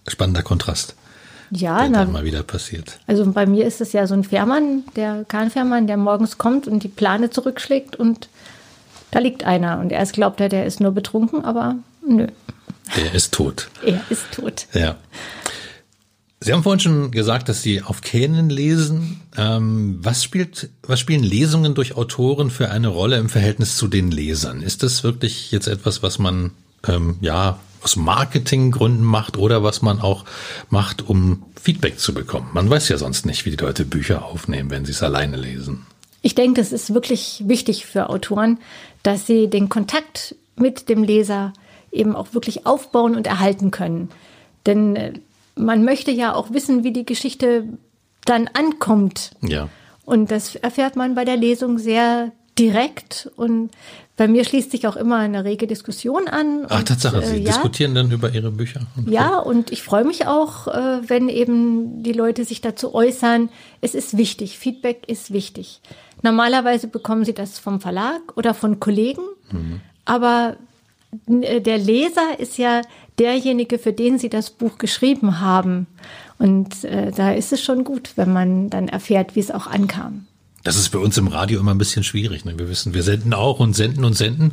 spannender Kontrast. Ja, na, dann mal wieder passiert. Also bei mir ist es ja so ein Fährmann, der Kahnfährmann, der morgens kommt und die Plane zurückschlägt und da liegt einer und erst glaubt er, der ist nur betrunken, aber nö. Er ist tot. Er ist tot. Ja. Sie haben vorhin schon gesagt, dass Sie auf Kähnen lesen. Ähm, was spielt, was spielen Lesungen durch Autoren für eine Rolle im Verhältnis zu den Lesern? Ist das wirklich jetzt etwas, was man ähm, ja aus Marketinggründen macht oder was man auch macht, um Feedback zu bekommen? Man weiß ja sonst nicht, wie die Leute Bücher aufnehmen, wenn sie es alleine lesen. Ich denke, es ist wirklich wichtig für Autoren, dass sie den Kontakt mit dem Leser eben auch wirklich aufbauen und erhalten können. Denn äh, man möchte ja auch wissen, wie die Geschichte dann ankommt. Ja. Und das erfährt man bei der Lesung sehr direkt und bei mir schließt sich auch immer eine rege Diskussion an. Ach, Tatsache, Sie äh, ja, diskutieren dann über Ihre Bücher? Und ja, und ich freue mich auch, äh, wenn eben die Leute sich dazu äußern. Es ist wichtig, Feedback ist wichtig. Normalerweise bekommen Sie das vom Verlag oder von Kollegen, mhm. aber äh, der Leser ist ja derjenige, für den Sie das Buch geschrieben haben. Und äh, da ist es schon gut, wenn man dann erfährt, wie es auch ankam. Das ist bei uns im Radio immer ein bisschen schwierig. Ne? Wir wissen, wir senden auch und senden und senden.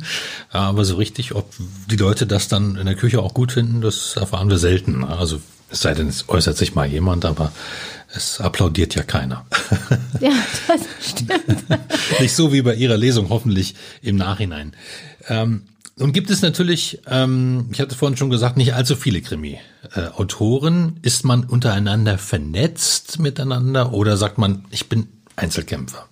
Aber so richtig, ob die Leute das dann in der Küche auch gut finden, das erfahren wir selten. Ne? Also es sei denn, es äußert sich mal jemand, aber es applaudiert ja keiner. Ja, das stimmt. Nicht so wie bei Ihrer Lesung, hoffentlich im Nachhinein. Ähm, nun gibt es natürlich, ähm, ich hatte vorhin schon gesagt, nicht allzu viele Krimi-Autoren. Ist man untereinander vernetzt miteinander oder sagt man, ich bin Einzelkämpfer?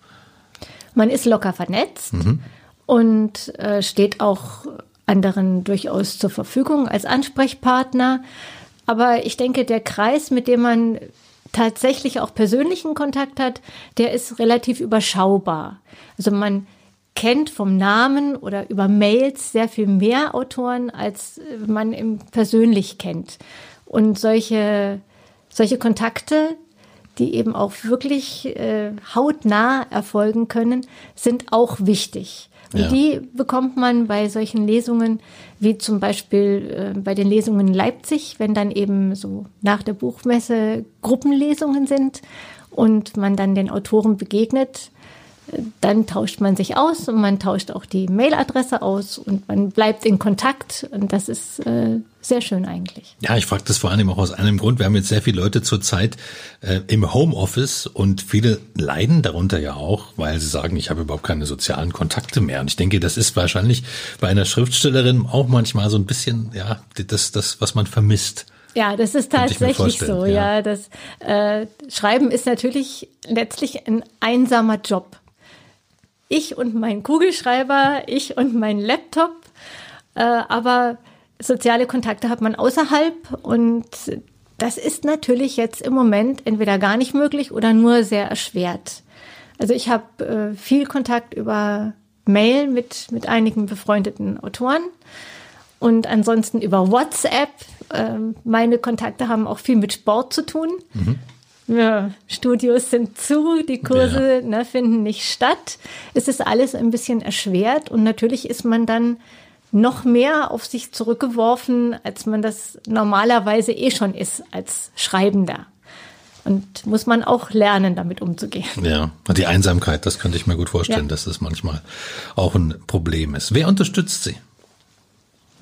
Man ist locker vernetzt. Mhm. und äh, steht auch anderen durchaus zur Verfügung als Ansprechpartner. Aber ich denke, der Kreis, mit dem man tatsächlich auch persönlichen Kontakt hat, der ist relativ überschaubar. Also man kennt vom Namen oder über Mails sehr viel mehr Autoren, als man im persönlich kennt. Und solche, solche Kontakte, die eben auch wirklich äh, hautnah erfolgen können, sind auch wichtig. Und ja. die bekommt man bei solchen Lesungen, wie zum Beispiel äh, bei den Lesungen in Leipzig, wenn dann eben so nach der Buchmesse Gruppenlesungen sind und man dann den Autoren begegnet, dann tauscht man sich aus und man tauscht auch die Mailadresse aus und man bleibt in Kontakt und das ist äh, sehr schön eigentlich. Ja, ich frage das vor allem auch aus einem Grund. Wir haben jetzt sehr viele Leute zurzeit äh, im Homeoffice und viele leiden darunter ja auch, weil sie sagen, ich habe überhaupt keine sozialen Kontakte mehr. Und ich denke, das ist wahrscheinlich bei einer Schriftstellerin auch manchmal so ein bisschen, ja, das, das was man vermisst. Ja, das ist tatsächlich so. Ja, ja das äh, Schreiben ist natürlich letztlich ein einsamer Job ich und mein Kugelschreiber, ich und mein Laptop. Äh, aber soziale Kontakte hat man außerhalb und das ist natürlich jetzt im Moment entweder gar nicht möglich oder nur sehr erschwert. Also ich habe äh, viel Kontakt über Mail mit, mit einigen befreundeten Autoren und ansonsten über WhatsApp. Äh, meine Kontakte haben auch viel mit Sport zu tun. Mhm. Ja, Studios sind zu, die Kurse ja. ne, finden nicht statt. Es ist alles ein bisschen erschwert und natürlich ist man dann noch mehr auf sich zurückgeworfen, als man das normalerweise eh schon ist als Schreibender. Und muss man auch lernen, damit umzugehen. Ja, und die Einsamkeit, das könnte ich mir gut vorstellen, ja. dass das manchmal auch ein Problem ist. Wer unterstützt Sie?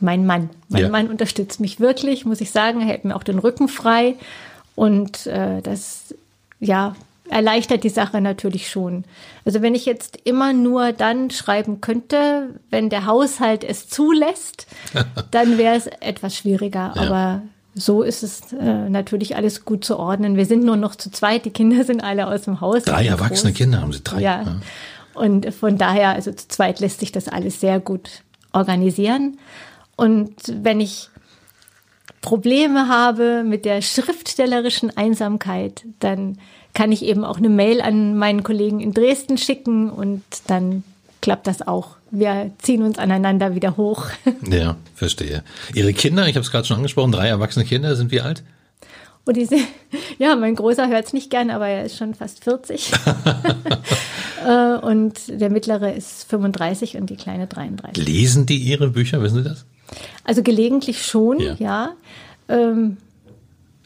Mein Mann. Mein ja. Mann unterstützt mich wirklich, muss ich sagen. Er hält mir auch den Rücken frei. Und äh, das, ja, erleichtert die Sache natürlich schon. Also wenn ich jetzt immer nur dann schreiben könnte, wenn der Haushalt es zulässt, dann wäre es etwas schwieriger. Ja. Aber so ist es äh, natürlich alles gut zu ordnen. Wir sind nur noch zu zweit, die Kinder sind alle aus dem Haus. Drei erwachsene groß. Kinder haben sie drei. Ja. ja. Und von daher, also zu zweit lässt sich das alles sehr gut organisieren. Und wenn ich Probleme habe mit der schriftstellerischen Einsamkeit, dann kann ich eben auch eine Mail an meinen Kollegen in Dresden schicken und dann klappt das auch. Wir ziehen uns aneinander wieder hoch. Ja, verstehe. Ihre Kinder, ich habe es gerade schon angesprochen, drei erwachsene Kinder, sind wie alt? Und diese, ja, mein Großer hört es nicht gern, aber er ist schon fast 40. Äh, und der mittlere ist 35 und die kleine 33. Lesen die Ihre Bücher, wissen Sie das? Also gelegentlich schon, ja. ja. Ähm,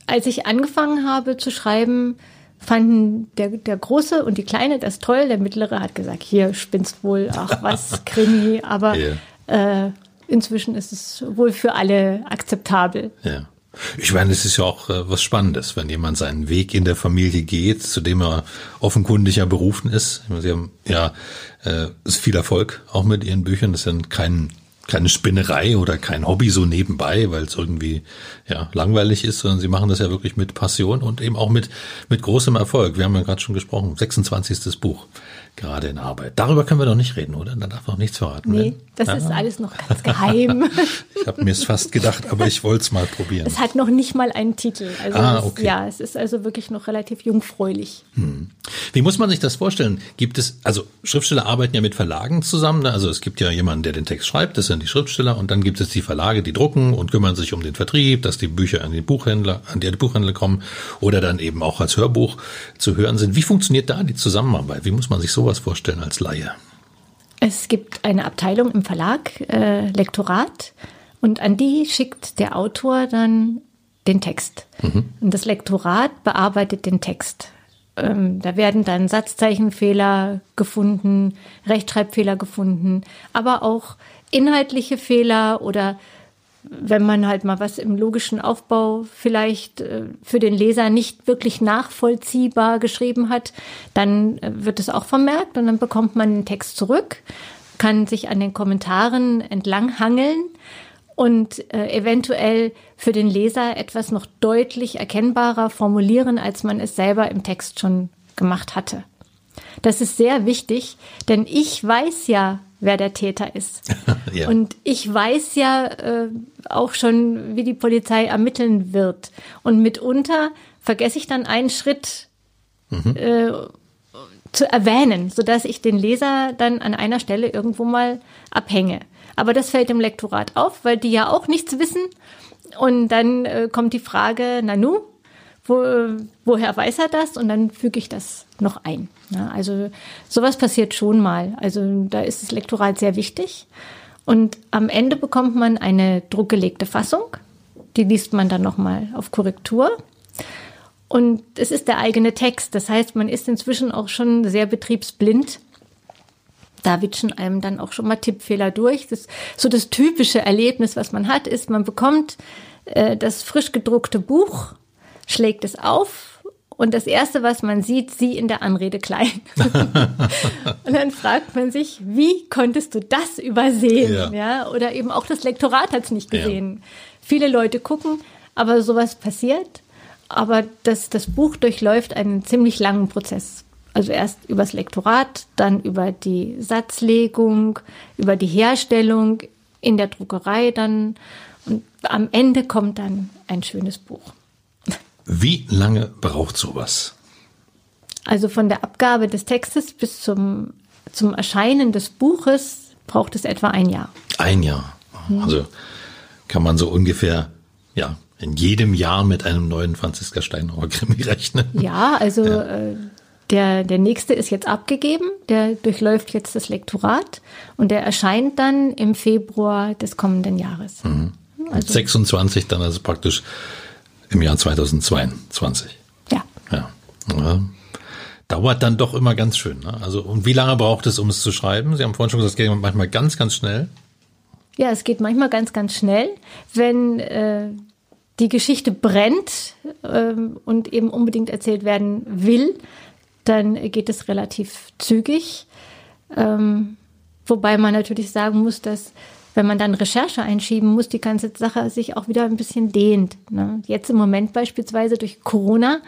als ich angefangen habe zu schreiben, fanden der, der Große und die Kleine das toll. Der Mittlere hat gesagt, hier spinnst wohl, ach was, Krimi. Aber yeah. äh, inzwischen ist es wohl für alle akzeptabel. Ja. Ich meine, es ist ja auch äh, was Spannendes, wenn jemand seinen Weg in der Familie geht, zu dem er offenkundig ja berufen ist. Sie haben ja äh, viel Erfolg auch mit Ihren Büchern. Das ist ja kein keine Spinnerei oder kein Hobby so nebenbei, weil es irgendwie ja langweilig ist, sondern sie machen das ja wirklich mit Passion und eben auch mit mit großem Erfolg. Wir haben ja gerade schon gesprochen, 26. Buch gerade in Arbeit. Darüber können wir doch nicht reden, oder? Da darf noch nichts verraten. Nee, werden. das ja. ist alles noch ganz geheim. ich habe mir es fast gedacht, aber ich wollte es mal probieren. Es hat noch nicht mal einen Titel. Also ah, okay. Es, ja, es ist also wirklich noch relativ jungfräulich. Hm. Wie muss man sich das vorstellen? Gibt es, also Schriftsteller arbeiten ja mit Verlagen zusammen. Ne? Also es gibt ja jemanden, der den Text schreibt, das sind die Schriftsteller, und dann gibt es die Verlage, die drucken und kümmern sich um den Vertrieb, dass die Bücher an die Buchhändler, an die Buchhändler kommen oder dann eben auch als Hörbuch zu hören sind. Wie funktioniert da die Zusammenarbeit? Wie muss man sich sowas vorstellen als Laie? Es gibt eine Abteilung im Verlag, äh, Lektorat, und an die schickt der Autor dann den Text. Mhm. Und das Lektorat bearbeitet den Text. Ähm, da werden dann Satzzeichenfehler gefunden, Rechtschreibfehler gefunden, aber auch inhaltliche Fehler oder wenn man halt mal was im logischen Aufbau vielleicht äh, für den Leser nicht wirklich nachvollziehbar geschrieben hat, dann äh, wird es auch vermerkt und dann bekommt man den Text zurück, kann sich an den Kommentaren entlang hangeln und äh, eventuell für den Leser etwas noch deutlich erkennbarer formulieren, als man es selber im Text schon gemacht hatte. Das ist sehr wichtig, denn ich weiß ja wer der Täter ist. Ja. Und ich weiß ja äh, auch schon, wie die Polizei ermitteln wird. Und mitunter vergesse ich dann einen Schritt äh, zu erwähnen, sodass ich den Leser dann an einer Stelle irgendwo mal abhänge. Aber das fällt dem Lektorat auf, weil die ja auch nichts wissen. Und dann äh, kommt die Frage, Nanu, wo, woher weiß er das? Und dann füge ich das noch ein. Ja, also sowas passiert schon mal. Also da ist das Lektorat sehr wichtig. Und am Ende bekommt man eine druckgelegte Fassung. Die liest man dann nochmal auf Korrektur. Und es ist der eigene Text. Das heißt, man ist inzwischen auch schon sehr betriebsblind. Da witschen einem dann auch schon mal Tippfehler durch. Das, so das typische Erlebnis, was man hat, ist, man bekommt äh, das frisch gedruckte Buch, schlägt es auf und das erste, was man sieht, sie in der Anrede klein. und dann fragt man sich, wie konntest du das übersehen? Ja. Ja. Oder eben auch das Lektorat hat es nicht gesehen. Viele Leute gucken, aber sowas passiert. Aber das, das Buch durchläuft einen ziemlich langen Prozess. Also erst übers Lektorat, dann über die Satzlegung, über die Herstellung in der Druckerei dann. Und am Ende kommt dann ein schönes Buch. Wie lange braucht sowas? Also von der Abgabe des Textes bis zum, zum Erscheinen des Buches braucht es etwa ein Jahr. Ein Jahr. Also kann man so ungefähr, ja, in jedem Jahr mit einem neuen Franziska Steinauer Krimi rechnen. Ja, also Äh, der, der nächste ist jetzt abgegeben, der durchläuft jetzt das Lektorat und der erscheint dann im Februar des kommenden Jahres. Mit 26 dann also praktisch im Jahr 2022. Ja. Ja. ja. Dauert dann doch immer ganz schön. Ne? Also, und wie lange braucht es, um es zu schreiben? Sie haben vorhin schon gesagt, es geht manchmal ganz, ganz schnell. Ja, es geht manchmal ganz, ganz schnell, wenn äh, die Geschichte brennt ähm, und eben unbedingt erzählt werden will, dann geht es relativ zügig. Ähm, wobei man natürlich sagen muss, dass wenn man dann Recherche einschieben muss, die ganze Sache sich auch wieder ein bisschen dehnt. Ne? Jetzt im Moment beispielsweise durch Corona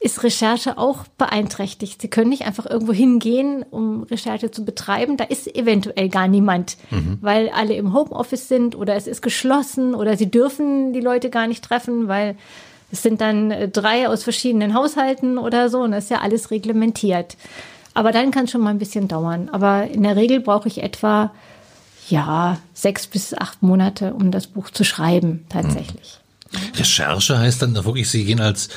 ist Recherche auch beeinträchtigt. Sie können nicht einfach irgendwo hingehen, um Recherche zu betreiben. Da ist eventuell gar niemand, weil alle im Homeoffice sind oder es ist geschlossen oder sie dürfen die Leute gar nicht treffen, weil es sind dann äh, drei aus verschiedenen Haushalten oder so und das ist ja alles reglementiert. Aber dann kann es schon mal ein bisschen dauern. Aber in der Regel brauche ich etwa ja sechs bis acht Monate, um das Buch zu schreiben, tatsächlich. Recherche heißt dann wirklich, Sie gehen als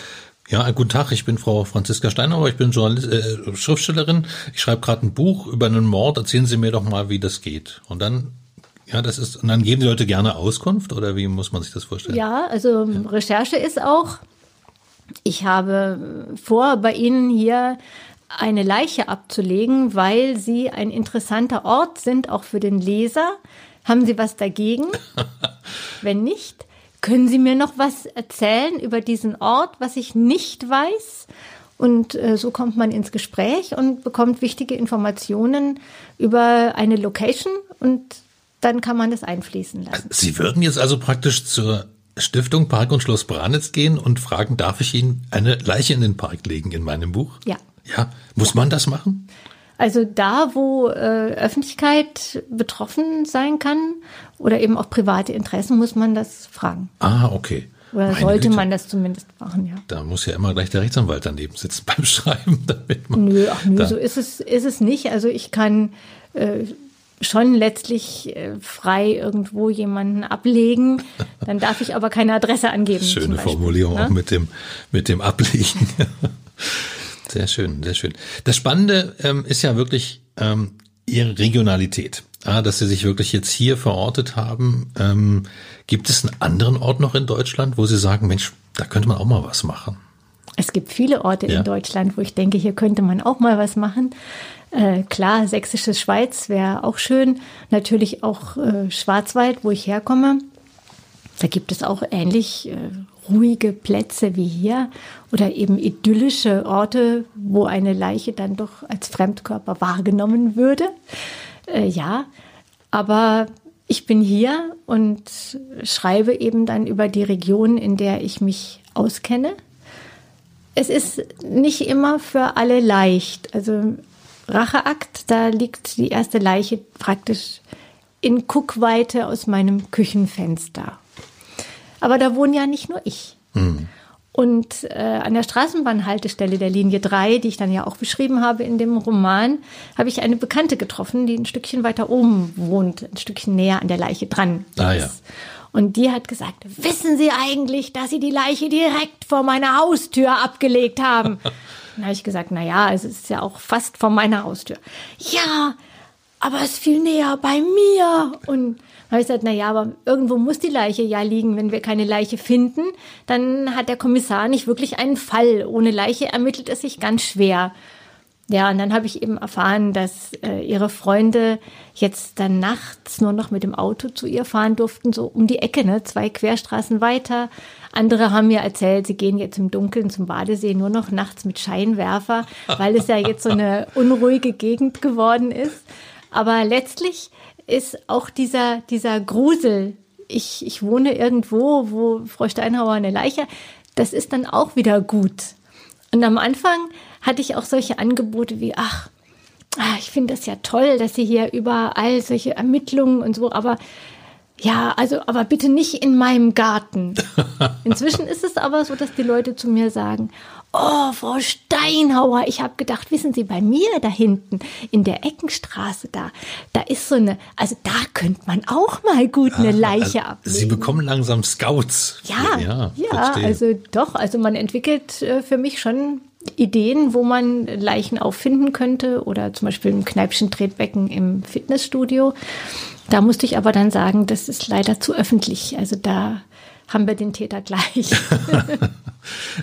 ja, guten Tag, ich bin Frau Franziska Steinauer, ich bin Journalist, äh, Schriftstellerin. Ich schreibe gerade ein Buch über einen Mord. Erzählen Sie mir doch mal, wie das geht. Und dann, ja, das ist, und dann geben die Leute gerne Auskunft oder wie muss man sich das vorstellen? Ja, also Recherche ist auch, ich habe vor, bei Ihnen hier eine Leiche abzulegen, weil Sie ein interessanter Ort sind, auch für den Leser. Haben Sie was dagegen? Wenn nicht, können Sie mir noch was erzählen über diesen Ort, was ich nicht weiß? Und äh, so kommt man ins Gespräch und bekommt wichtige Informationen über eine Location und dann kann man das einfließen lassen. Sie würden jetzt also praktisch zur Stiftung Park und Schloss Branitz gehen und fragen, darf ich Ihnen eine Leiche in den Park legen in meinem Buch? Ja. Ja, muss man das machen? Also da, wo äh, Öffentlichkeit betroffen sein kann oder eben auch private Interessen, muss man das fragen. Ah, okay. Oder Meine sollte Güte. man das zumindest machen, ja. Da muss ja immer gleich der Rechtsanwalt daneben sitzen beim Schreiben, damit man. Nö, ach nö, so ist es, ist es nicht. Also ich kann äh, schon letztlich äh, frei irgendwo jemanden ablegen. Dann darf ich aber keine Adresse angeben. Schöne Formulierung ne? auch mit dem, mit dem Ablegen. sehr schön, sehr schön. Das Spannende ähm, ist ja wirklich ähm, ihre Regionalität. Ah, dass sie sich wirklich jetzt hier verortet haben. Ähm, gibt es einen anderen Ort noch in Deutschland, wo sie sagen, Mensch, da könnte man auch mal was machen? Es gibt viele Orte Ja. in Deutschland, wo ich denke, hier könnte man auch mal was machen. Äh, klar, sächsische Schweiz wäre auch schön. Natürlich auch äh, Schwarzwald, wo ich herkomme. Da gibt es auch ähnlich äh, ruhige Plätze wie hier oder eben idyllische Orte, wo eine Leiche dann doch als Fremdkörper wahrgenommen würde. Äh, ja, aber ich bin hier und schreibe eben dann über die Region, in der ich mich auskenne. Es ist nicht immer für alle leicht. Also Racheakt, da liegt die erste Leiche praktisch in Guckweite aus meinem Küchenfenster. Aber da wohne ja nicht nur ich. Mhm. Und äh, an der Straßenbahnhaltestelle der Linie 3, die ich dann ja auch beschrieben habe in dem Roman, habe ich eine Bekannte getroffen, die ein Stückchen weiter oben wohnt, ein Stückchen näher an der Leiche dran. Ah, ja. Und die hat gesagt, wissen Sie eigentlich, dass Sie die Leiche direkt vor meiner Haustür abgelegt haben? Dann habe ich gesagt, na ja, es ist ja auch fast vor meiner Haustür. Ja, aber es ist viel näher bei mir. Und habe ich gesagt, na ja, aber irgendwo muss die Leiche ja liegen. Wenn wir keine Leiche finden, dann hat der Kommissar nicht wirklich einen Fall. Ohne Leiche ermittelt es sich ganz schwer. Ja, und dann habe ich eben erfahren, dass äh, ihre Freunde jetzt dann nachts nur noch mit dem Auto zu ihr fahren durften, so um die Ecke, ne, zwei Querstraßen weiter. Andere haben mir erzählt, sie gehen jetzt im Dunkeln zum Badesee nur noch nachts mit Scheinwerfer, weil es ja jetzt so eine unruhige Gegend geworden ist. Aber letztlich ist auch dieser, dieser Grusel, ich, ich wohne irgendwo, wo Frau Steinhauer eine Leiche, das ist dann auch wieder gut. Und am Anfang hatte ich auch solche Angebote wie, ach, ah, ich finde das ja toll, dass Sie hier überall solche Ermittlungen und so, aber ja, also, aber bitte nicht in meinem Garten. Inzwischen ist es aber so, dass die Leute zu mir sagen, oh, Frau Steinhauer, ich habe gedacht, wissen Sie, bei mir da hinten in der Eckenstraße da, da ist so eine, also da könnte man auch mal gut eine ah, Leiche also ablegen. Sie bekommen langsam Scouts. Ja, ja, ja also doch, also man entwickelt äh, für mich schon Ideen, wo man Leichen auffinden könnte oder zum Beispiel im Kneipschen Tretbecken im Fitnessstudio. Da musste ich aber dann sagen, das ist leider zu öffentlich. Also da haben wir den Täter gleich.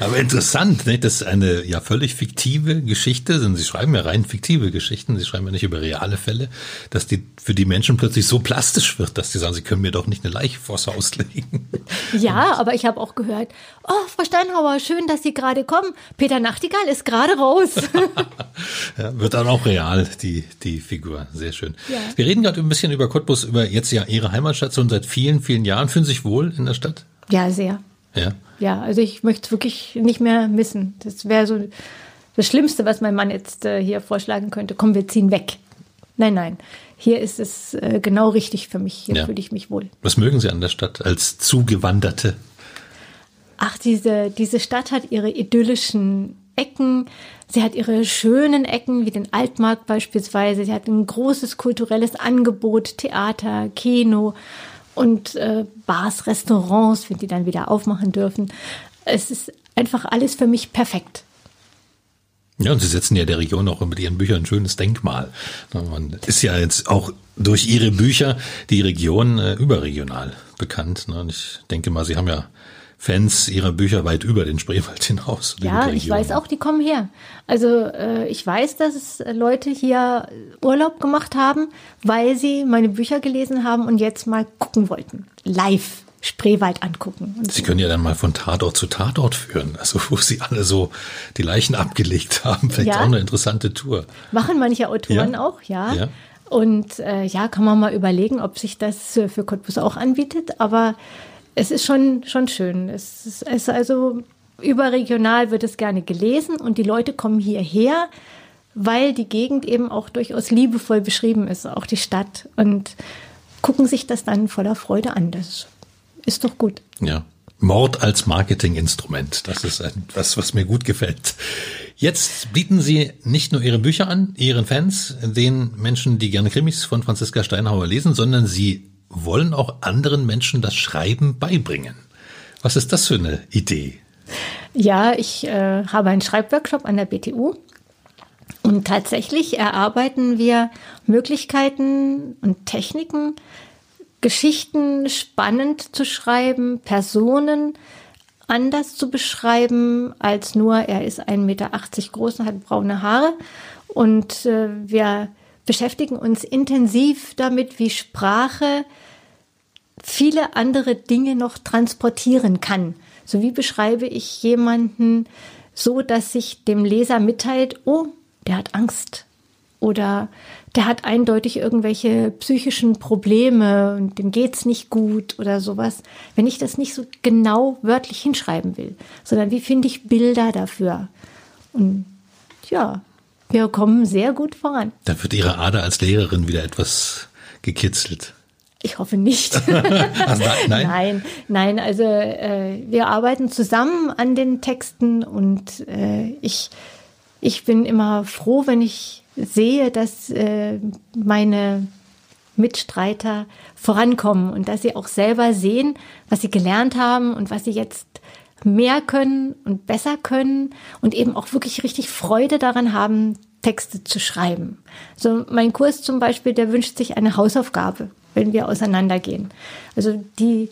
Aber interessant, ne? das ist eine ja völlig fiktive Geschichte. Denn Sie schreiben ja rein fiktive Geschichten. Sie schreiben ja nicht über reale Fälle, dass die für die Menschen plötzlich so plastisch wird, dass die sagen, sie können mir doch nicht eine Leiche vors Haus legen. Ja, aber ich habe auch gehört, oh, Frau Steinhauer, schön, dass Sie gerade kommen. Peter Nachtigall ist gerade raus. ja, wird dann auch real, die, die Figur. Sehr schön. Ja. Wir reden gerade ein bisschen über Cottbus, über jetzt ja Ihre Heimatstation seit vielen, vielen Jahren. Fühlen Sie sich wohl in der Stadt? Ja, sehr. Ja. Ja, also ich möchte es wirklich nicht mehr missen. Das wäre so das Schlimmste, was mein Mann jetzt äh, hier vorschlagen könnte. Komm, wir ziehen weg. Nein, nein. Hier ist es äh, genau richtig für mich. Hier ja. fühle ich mich wohl. Was mögen Sie an der Stadt als Zugewanderte? Ach, diese, diese Stadt hat ihre idyllischen Ecken. Sie hat ihre schönen Ecken, wie den Altmarkt beispielsweise. Sie hat ein großes kulturelles Angebot, Theater, Kino und äh, Bars, Restaurants, wenn die dann wieder aufmachen dürfen. Es ist einfach alles für mich perfekt. Ja, und Sie setzen ja der Region auch mit Ihren Büchern ein schönes Denkmal. Man ist ja jetzt auch durch Ihre Bücher die Region äh, überregional bekannt. Ne? Und ich denke mal, Sie haben ja Fans ihrer Bücher weit über den Spreewald hinaus. Ja, ich weiß auch, die kommen her. Also äh, ich weiß, dass es Leute hier Urlaub gemacht haben, weil sie meine Bücher gelesen haben und jetzt mal gucken wollten. Live. Spreewald angucken. Sie können ja dann mal von Tatort zu Tatort führen, also wo Sie alle so die Leichen abgelegt haben. Vielleicht ja. auch eine interessante Tour. Machen manche Autoren ja. auch, ja. ja. Und äh, ja, kann man mal überlegen, ob sich das für Cottbus auch anbietet. Aber es ist schon, schon schön. Es ist, es ist also überregional wird es gerne gelesen und die Leute kommen hierher, weil die Gegend eben auch durchaus liebevoll beschrieben ist, auch die Stadt und gucken sich das dann voller Freude an. Das ist doch gut. Ja. Mord als Marketinginstrument. Das ist etwas, was mir gut gefällt. Jetzt bieten Sie nicht nur Ihre Bücher an, Ihren Fans, den Menschen, die gerne Krimis von Franziska Steinhauer lesen, sondern Sie wollen auch anderen Menschen das Schreiben beibringen. Was ist das für eine Idee? Ja, ich äh, habe einen Schreibworkshop an der BTU und tatsächlich erarbeiten wir Möglichkeiten und Techniken, Geschichten spannend zu schreiben, Personen anders zu beschreiben als nur, er ist 1,80 Meter groß und hat braune Haare. Und äh, wir beschäftigen uns intensiv damit, wie Sprache viele andere Dinge noch transportieren kann. So wie beschreibe ich jemanden so, dass sich dem Leser mitteilt, oh, der hat Angst oder der hat eindeutig irgendwelche psychischen Probleme und dem geht's nicht gut oder sowas. Wenn ich das nicht so genau wörtlich hinschreiben will, sondern wie finde ich Bilder dafür? Und ja, wir kommen sehr gut voran. Da wird Ihre Ader als Lehrerin wieder etwas gekitzelt. Ich hoffe nicht. Also, nein? nein, nein, also äh, wir arbeiten zusammen an den Texten und äh, ich, ich bin immer froh, wenn ich sehe, dass äh, meine Mitstreiter vorankommen und dass sie auch selber sehen, was sie gelernt haben und was sie jetzt mehr können und besser können und eben auch wirklich richtig Freude daran haben, Texte zu schreiben. So mein Kurs zum Beispiel, der wünscht sich eine Hausaufgabe, wenn wir auseinandergehen. Also die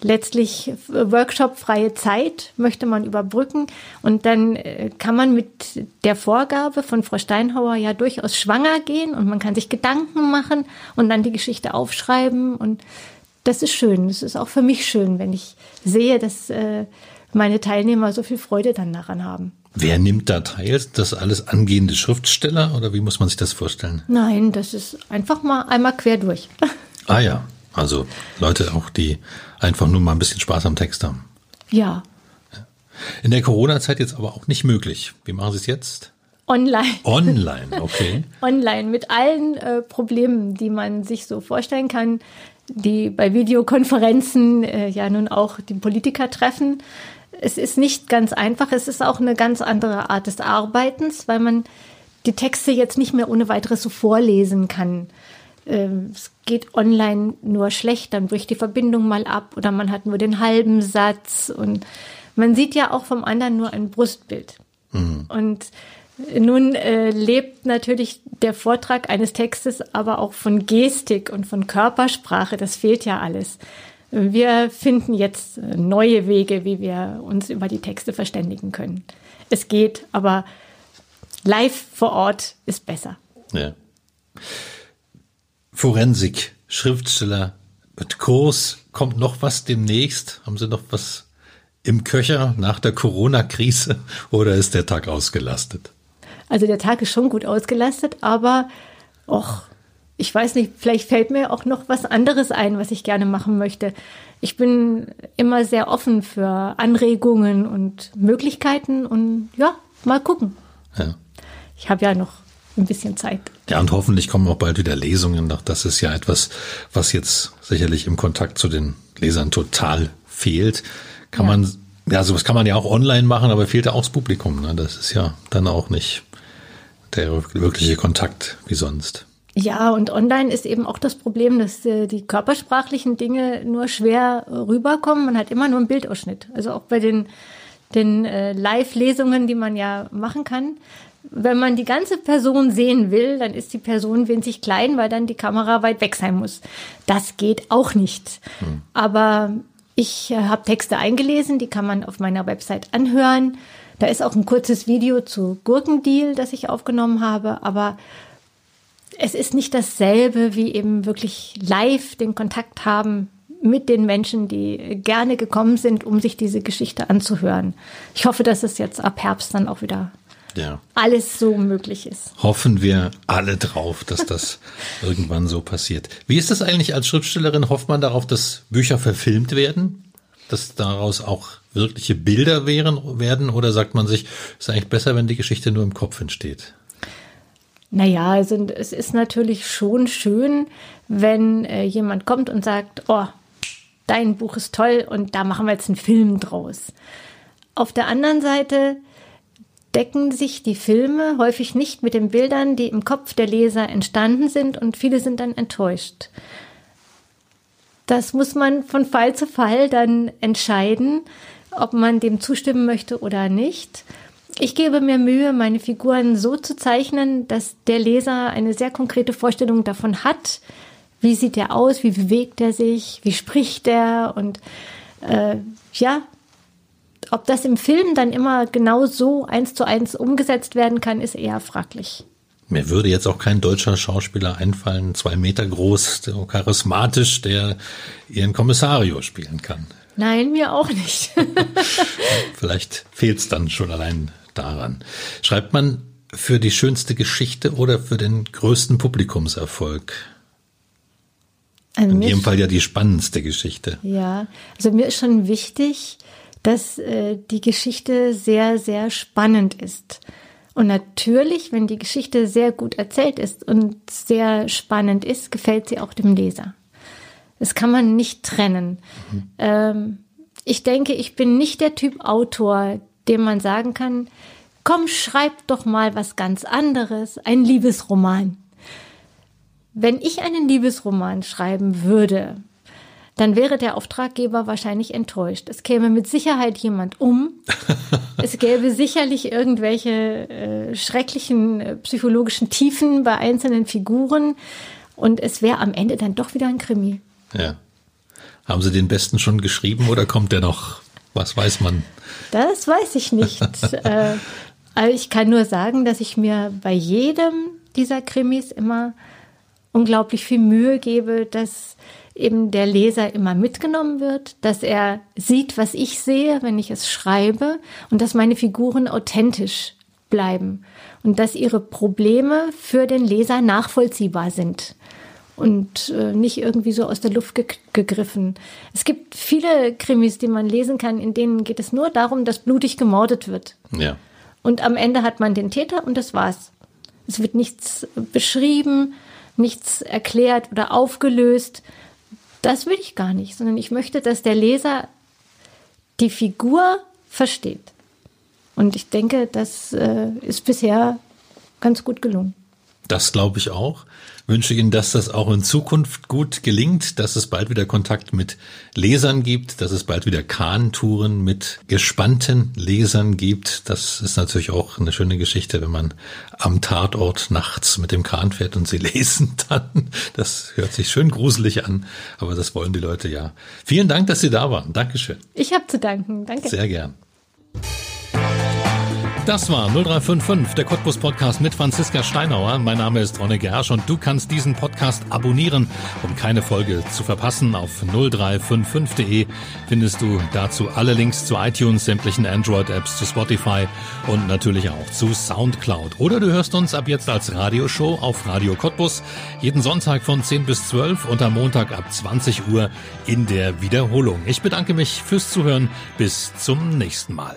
letztlich workshopfreie Zeit möchte man überbrücken und dann äh, kann man mit der Vorgabe von Frau Steinhauer ja durchaus schwanger gehen und man kann sich Gedanken machen und dann die Geschichte aufschreiben und das ist schön. Es ist auch für mich schön, wenn ich sehe, dass äh, meine Teilnehmer so viel Freude dann daran haben. Wer nimmt da teil? Das alles angehende Schriftsteller oder wie muss man sich das vorstellen? Nein, das ist einfach mal einmal quer durch. Ah ja, also Leute auch, die einfach nur mal ein bisschen Spaß am Text haben. Ja. In der Corona-Zeit jetzt aber auch nicht möglich. Wie machen Sie es jetzt? Online. Online, okay. Online mit allen äh, Problemen, die man sich so vorstellen kann, die bei Videokonferenzen äh, ja nun auch die Politiker treffen. Es ist nicht ganz einfach. Es ist auch eine ganz andere Art des Arbeitens, weil man die Texte jetzt nicht mehr ohne weiteres so vorlesen kann. Ähm, es geht online nur schlecht, dann bricht die Verbindung mal ab oder man hat nur den halben Satz und man sieht ja auch vom anderen nur ein Brustbild. Mhm. Und nun äh, lebt natürlich der Vortrag eines Textes aber auch von Gestik und von Körpersprache. Das fehlt ja alles. Wir finden jetzt neue Wege, wie wir uns über die Texte verständigen können. Es geht, aber live vor Ort ist besser. Ja. Forensik, Schriftsteller, mit Kurs, kommt noch was demnächst? Haben Sie noch was im Köcher nach der Corona-Krise oder ist der Tag ausgelastet? Also der Tag ist schon gut ausgelastet, aber auch, ich weiß nicht, vielleicht fällt mir auch noch was anderes ein, was ich gerne machen möchte. Ich bin immer sehr offen für Anregungen und Möglichkeiten und ja, mal gucken. Ja. Ich habe ja noch ein bisschen Zeit. Ja, und hoffentlich kommen auch bald wieder Lesungen. Das ist ja etwas, was jetzt sicherlich im Kontakt zu den Lesern total fehlt. Kann ja. man, ja, sowas kann man ja auch online machen, aber fehlt ja auch das Publikum. Ne? Das ist ja dann auch nicht der wirkliche Kontakt wie sonst. Ja, und online ist eben auch das Problem, dass äh, die körpersprachlichen Dinge nur schwer rüberkommen. Man hat immer nur einen Bildausschnitt. Also auch bei den, den äh, Live-Lesungen, die man ja machen kann, wenn man die ganze Person sehen will, dann ist die Person winzig klein, weil dann die Kamera weit weg sein muss. Das geht auch nicht. Hm. Aber ich äh, habe Texte eingelesen, die kann man auf meiner Website anhören. Da ist auch ein kurzes Video zu Gurkendeal, das ich aufgenommen habe, aber es ist nicht dasselbe wie eben wirklich live den Kontakt haben mit den Menschen, die gerne gekommen sind, um sich diese Geschichte anzuhören. Ich hoffe, dass es jetzt ab Herbst dann auch wieder ja. alles so möglich ist. Hoffen wir alle drauf, dass das irgendwann so passiert. Wie ist das eigentlich als Schriftstellerin? Hofft man darauf, dass Bücher verfilmt werden? Dass daraus auch wirkliche Bilder wären, werden? Oder sagt man sich, es ist eigentlich besser, wenn die Geschichte nur im Kopf entsteht? Naja, also es ist natürlich schon schön, wenn äh, jemand kommt und sagt, oh, dein Buch ist toll und da machen wir jetzt einen Film draus. Auf der anderen Seite decken sich die Filme häufig nicht mit den Bildern, die im Kopf der Leser entstanden sind und viele sind dann enttäuscht. Das muss man von Fall zu Fall dann entscheiden, ob man dem zustimmen möchte oder nicht. Ich gebe mir Mühe, meine Figuren so zu zeichnen, dass der Leser eine sehr konkrete Vorstellung davon hat, wie sieht er aus, wie bewegt er sich, wie spricht er und äh, ja, ob das im Film dann immer genau so eins zu eins umgesetzt werden kann, ist eher fraglich. Mir würde jetzt auch kein deutscher Schauspieler einfallen, zwei Meter groß, charismatisch, der ihren Kommissario spielen kann. Nein, mir auch nicht. Vielleicht fehlt es dann schon allein daran. Schreibt man für die schönste Geschichte oder für den größten Publikumserfolg? Also In jedem Fall ja die spannendste Geschichte. Ja, also mir ist schon wichtig, dass äh, die Geschichte sehr, sehr spannend ist. Und natürlich, wenn die Geschichte sehr gut erzählt ist und sehr spannend ist, gefällt sie auch dem Leser. Das kann man nicht trennen. Mhm. Ähm, ich denke, ich bin nicht der Typ Autor, dem man sagen kann, komm, schreib doch mal was ganz anderes, ein Liebesroman. Wenn ich einen Liebesroman schreiben würde, dann wäre der Auftraggeber wahrscheinlich enttäuscht. Es käme mit Sicherheit jemand um. es gäbe sicherlich irgendwelche äh, schrecklichen äh, psychologischen Tiefen bei einzelnen Figuren. Und es wäre am Ende dann doch wieder ein Krimi. Ja. Haben Sie den besten schon geschrieben oder kommt der noch? Was weiß man? Das weiß ich nicht. äh, also ich kann nur sagen, dass ich mir bei jedem dieser Krimis immer unglaublich viel Mühe gebe, dass eben der Leser immer mitgenommen wird, dass er sieht, was ich sehe, wenn ich es schreibe und dass meine Figuren authentisch bleiben und dass ihre Probleme für den Leser nachvollziehbar sind und äh, nicht irgendwie so aus der Luft ge gegriffen. Es gibt viele Krimis, die man lesen kann, in denen geht es nur darum, dass blutig gemordet wird. Ja. Und am Ende hat man den Täter und das war's. Es wird nichts beschrieben, nichts erklärt oder aufgelöst. Das will ich gar nicht, sondern ich möchte, dass der Leser die Figur versteht. Und ich denke, das äh, ist bisher ganz gut gelungen. Das glaube ich auch wünsche Ihnen, dass das auch in Zukunft gut gelingt, dass es bald wieder Kontakt mit Lesern gibt, dass es bald wieder Kahntouren mit gespannten Lesern gibt. Das ist natürlich auch eine schöne Geschichte, wenn man am Tatort nachts mit dem Kahn fährt und sie lesen dann. Das hört sich schön gruselig an, aber das wollen die Leute ja. Vielen Dank, dass Sie da waren. Dankeschön. Ich habe zu danken. Danke. Sehr gern. Das war 0355, der Cottbus Podcast mit Franziska Steinauer. Mein Name ist Ronne Gersch und du kannst diesen Podcast abonnieren, um keine Folge zu verpassen. Auf 0355.de findest du dazu alle Links zu iTunes, sämtlichen Android-Apps, zu Spotify und natürlich auch zu Soundcloud. Oder du hörst uns ab jetzt als Radioshow auf Radio Cottbus jeden Sonntag von 10 bis 12 und am Montag ab 20 Uhr in der Wiederholung. Ich bedanke mich fürs Zuhören. Bis zum nächsten Mal.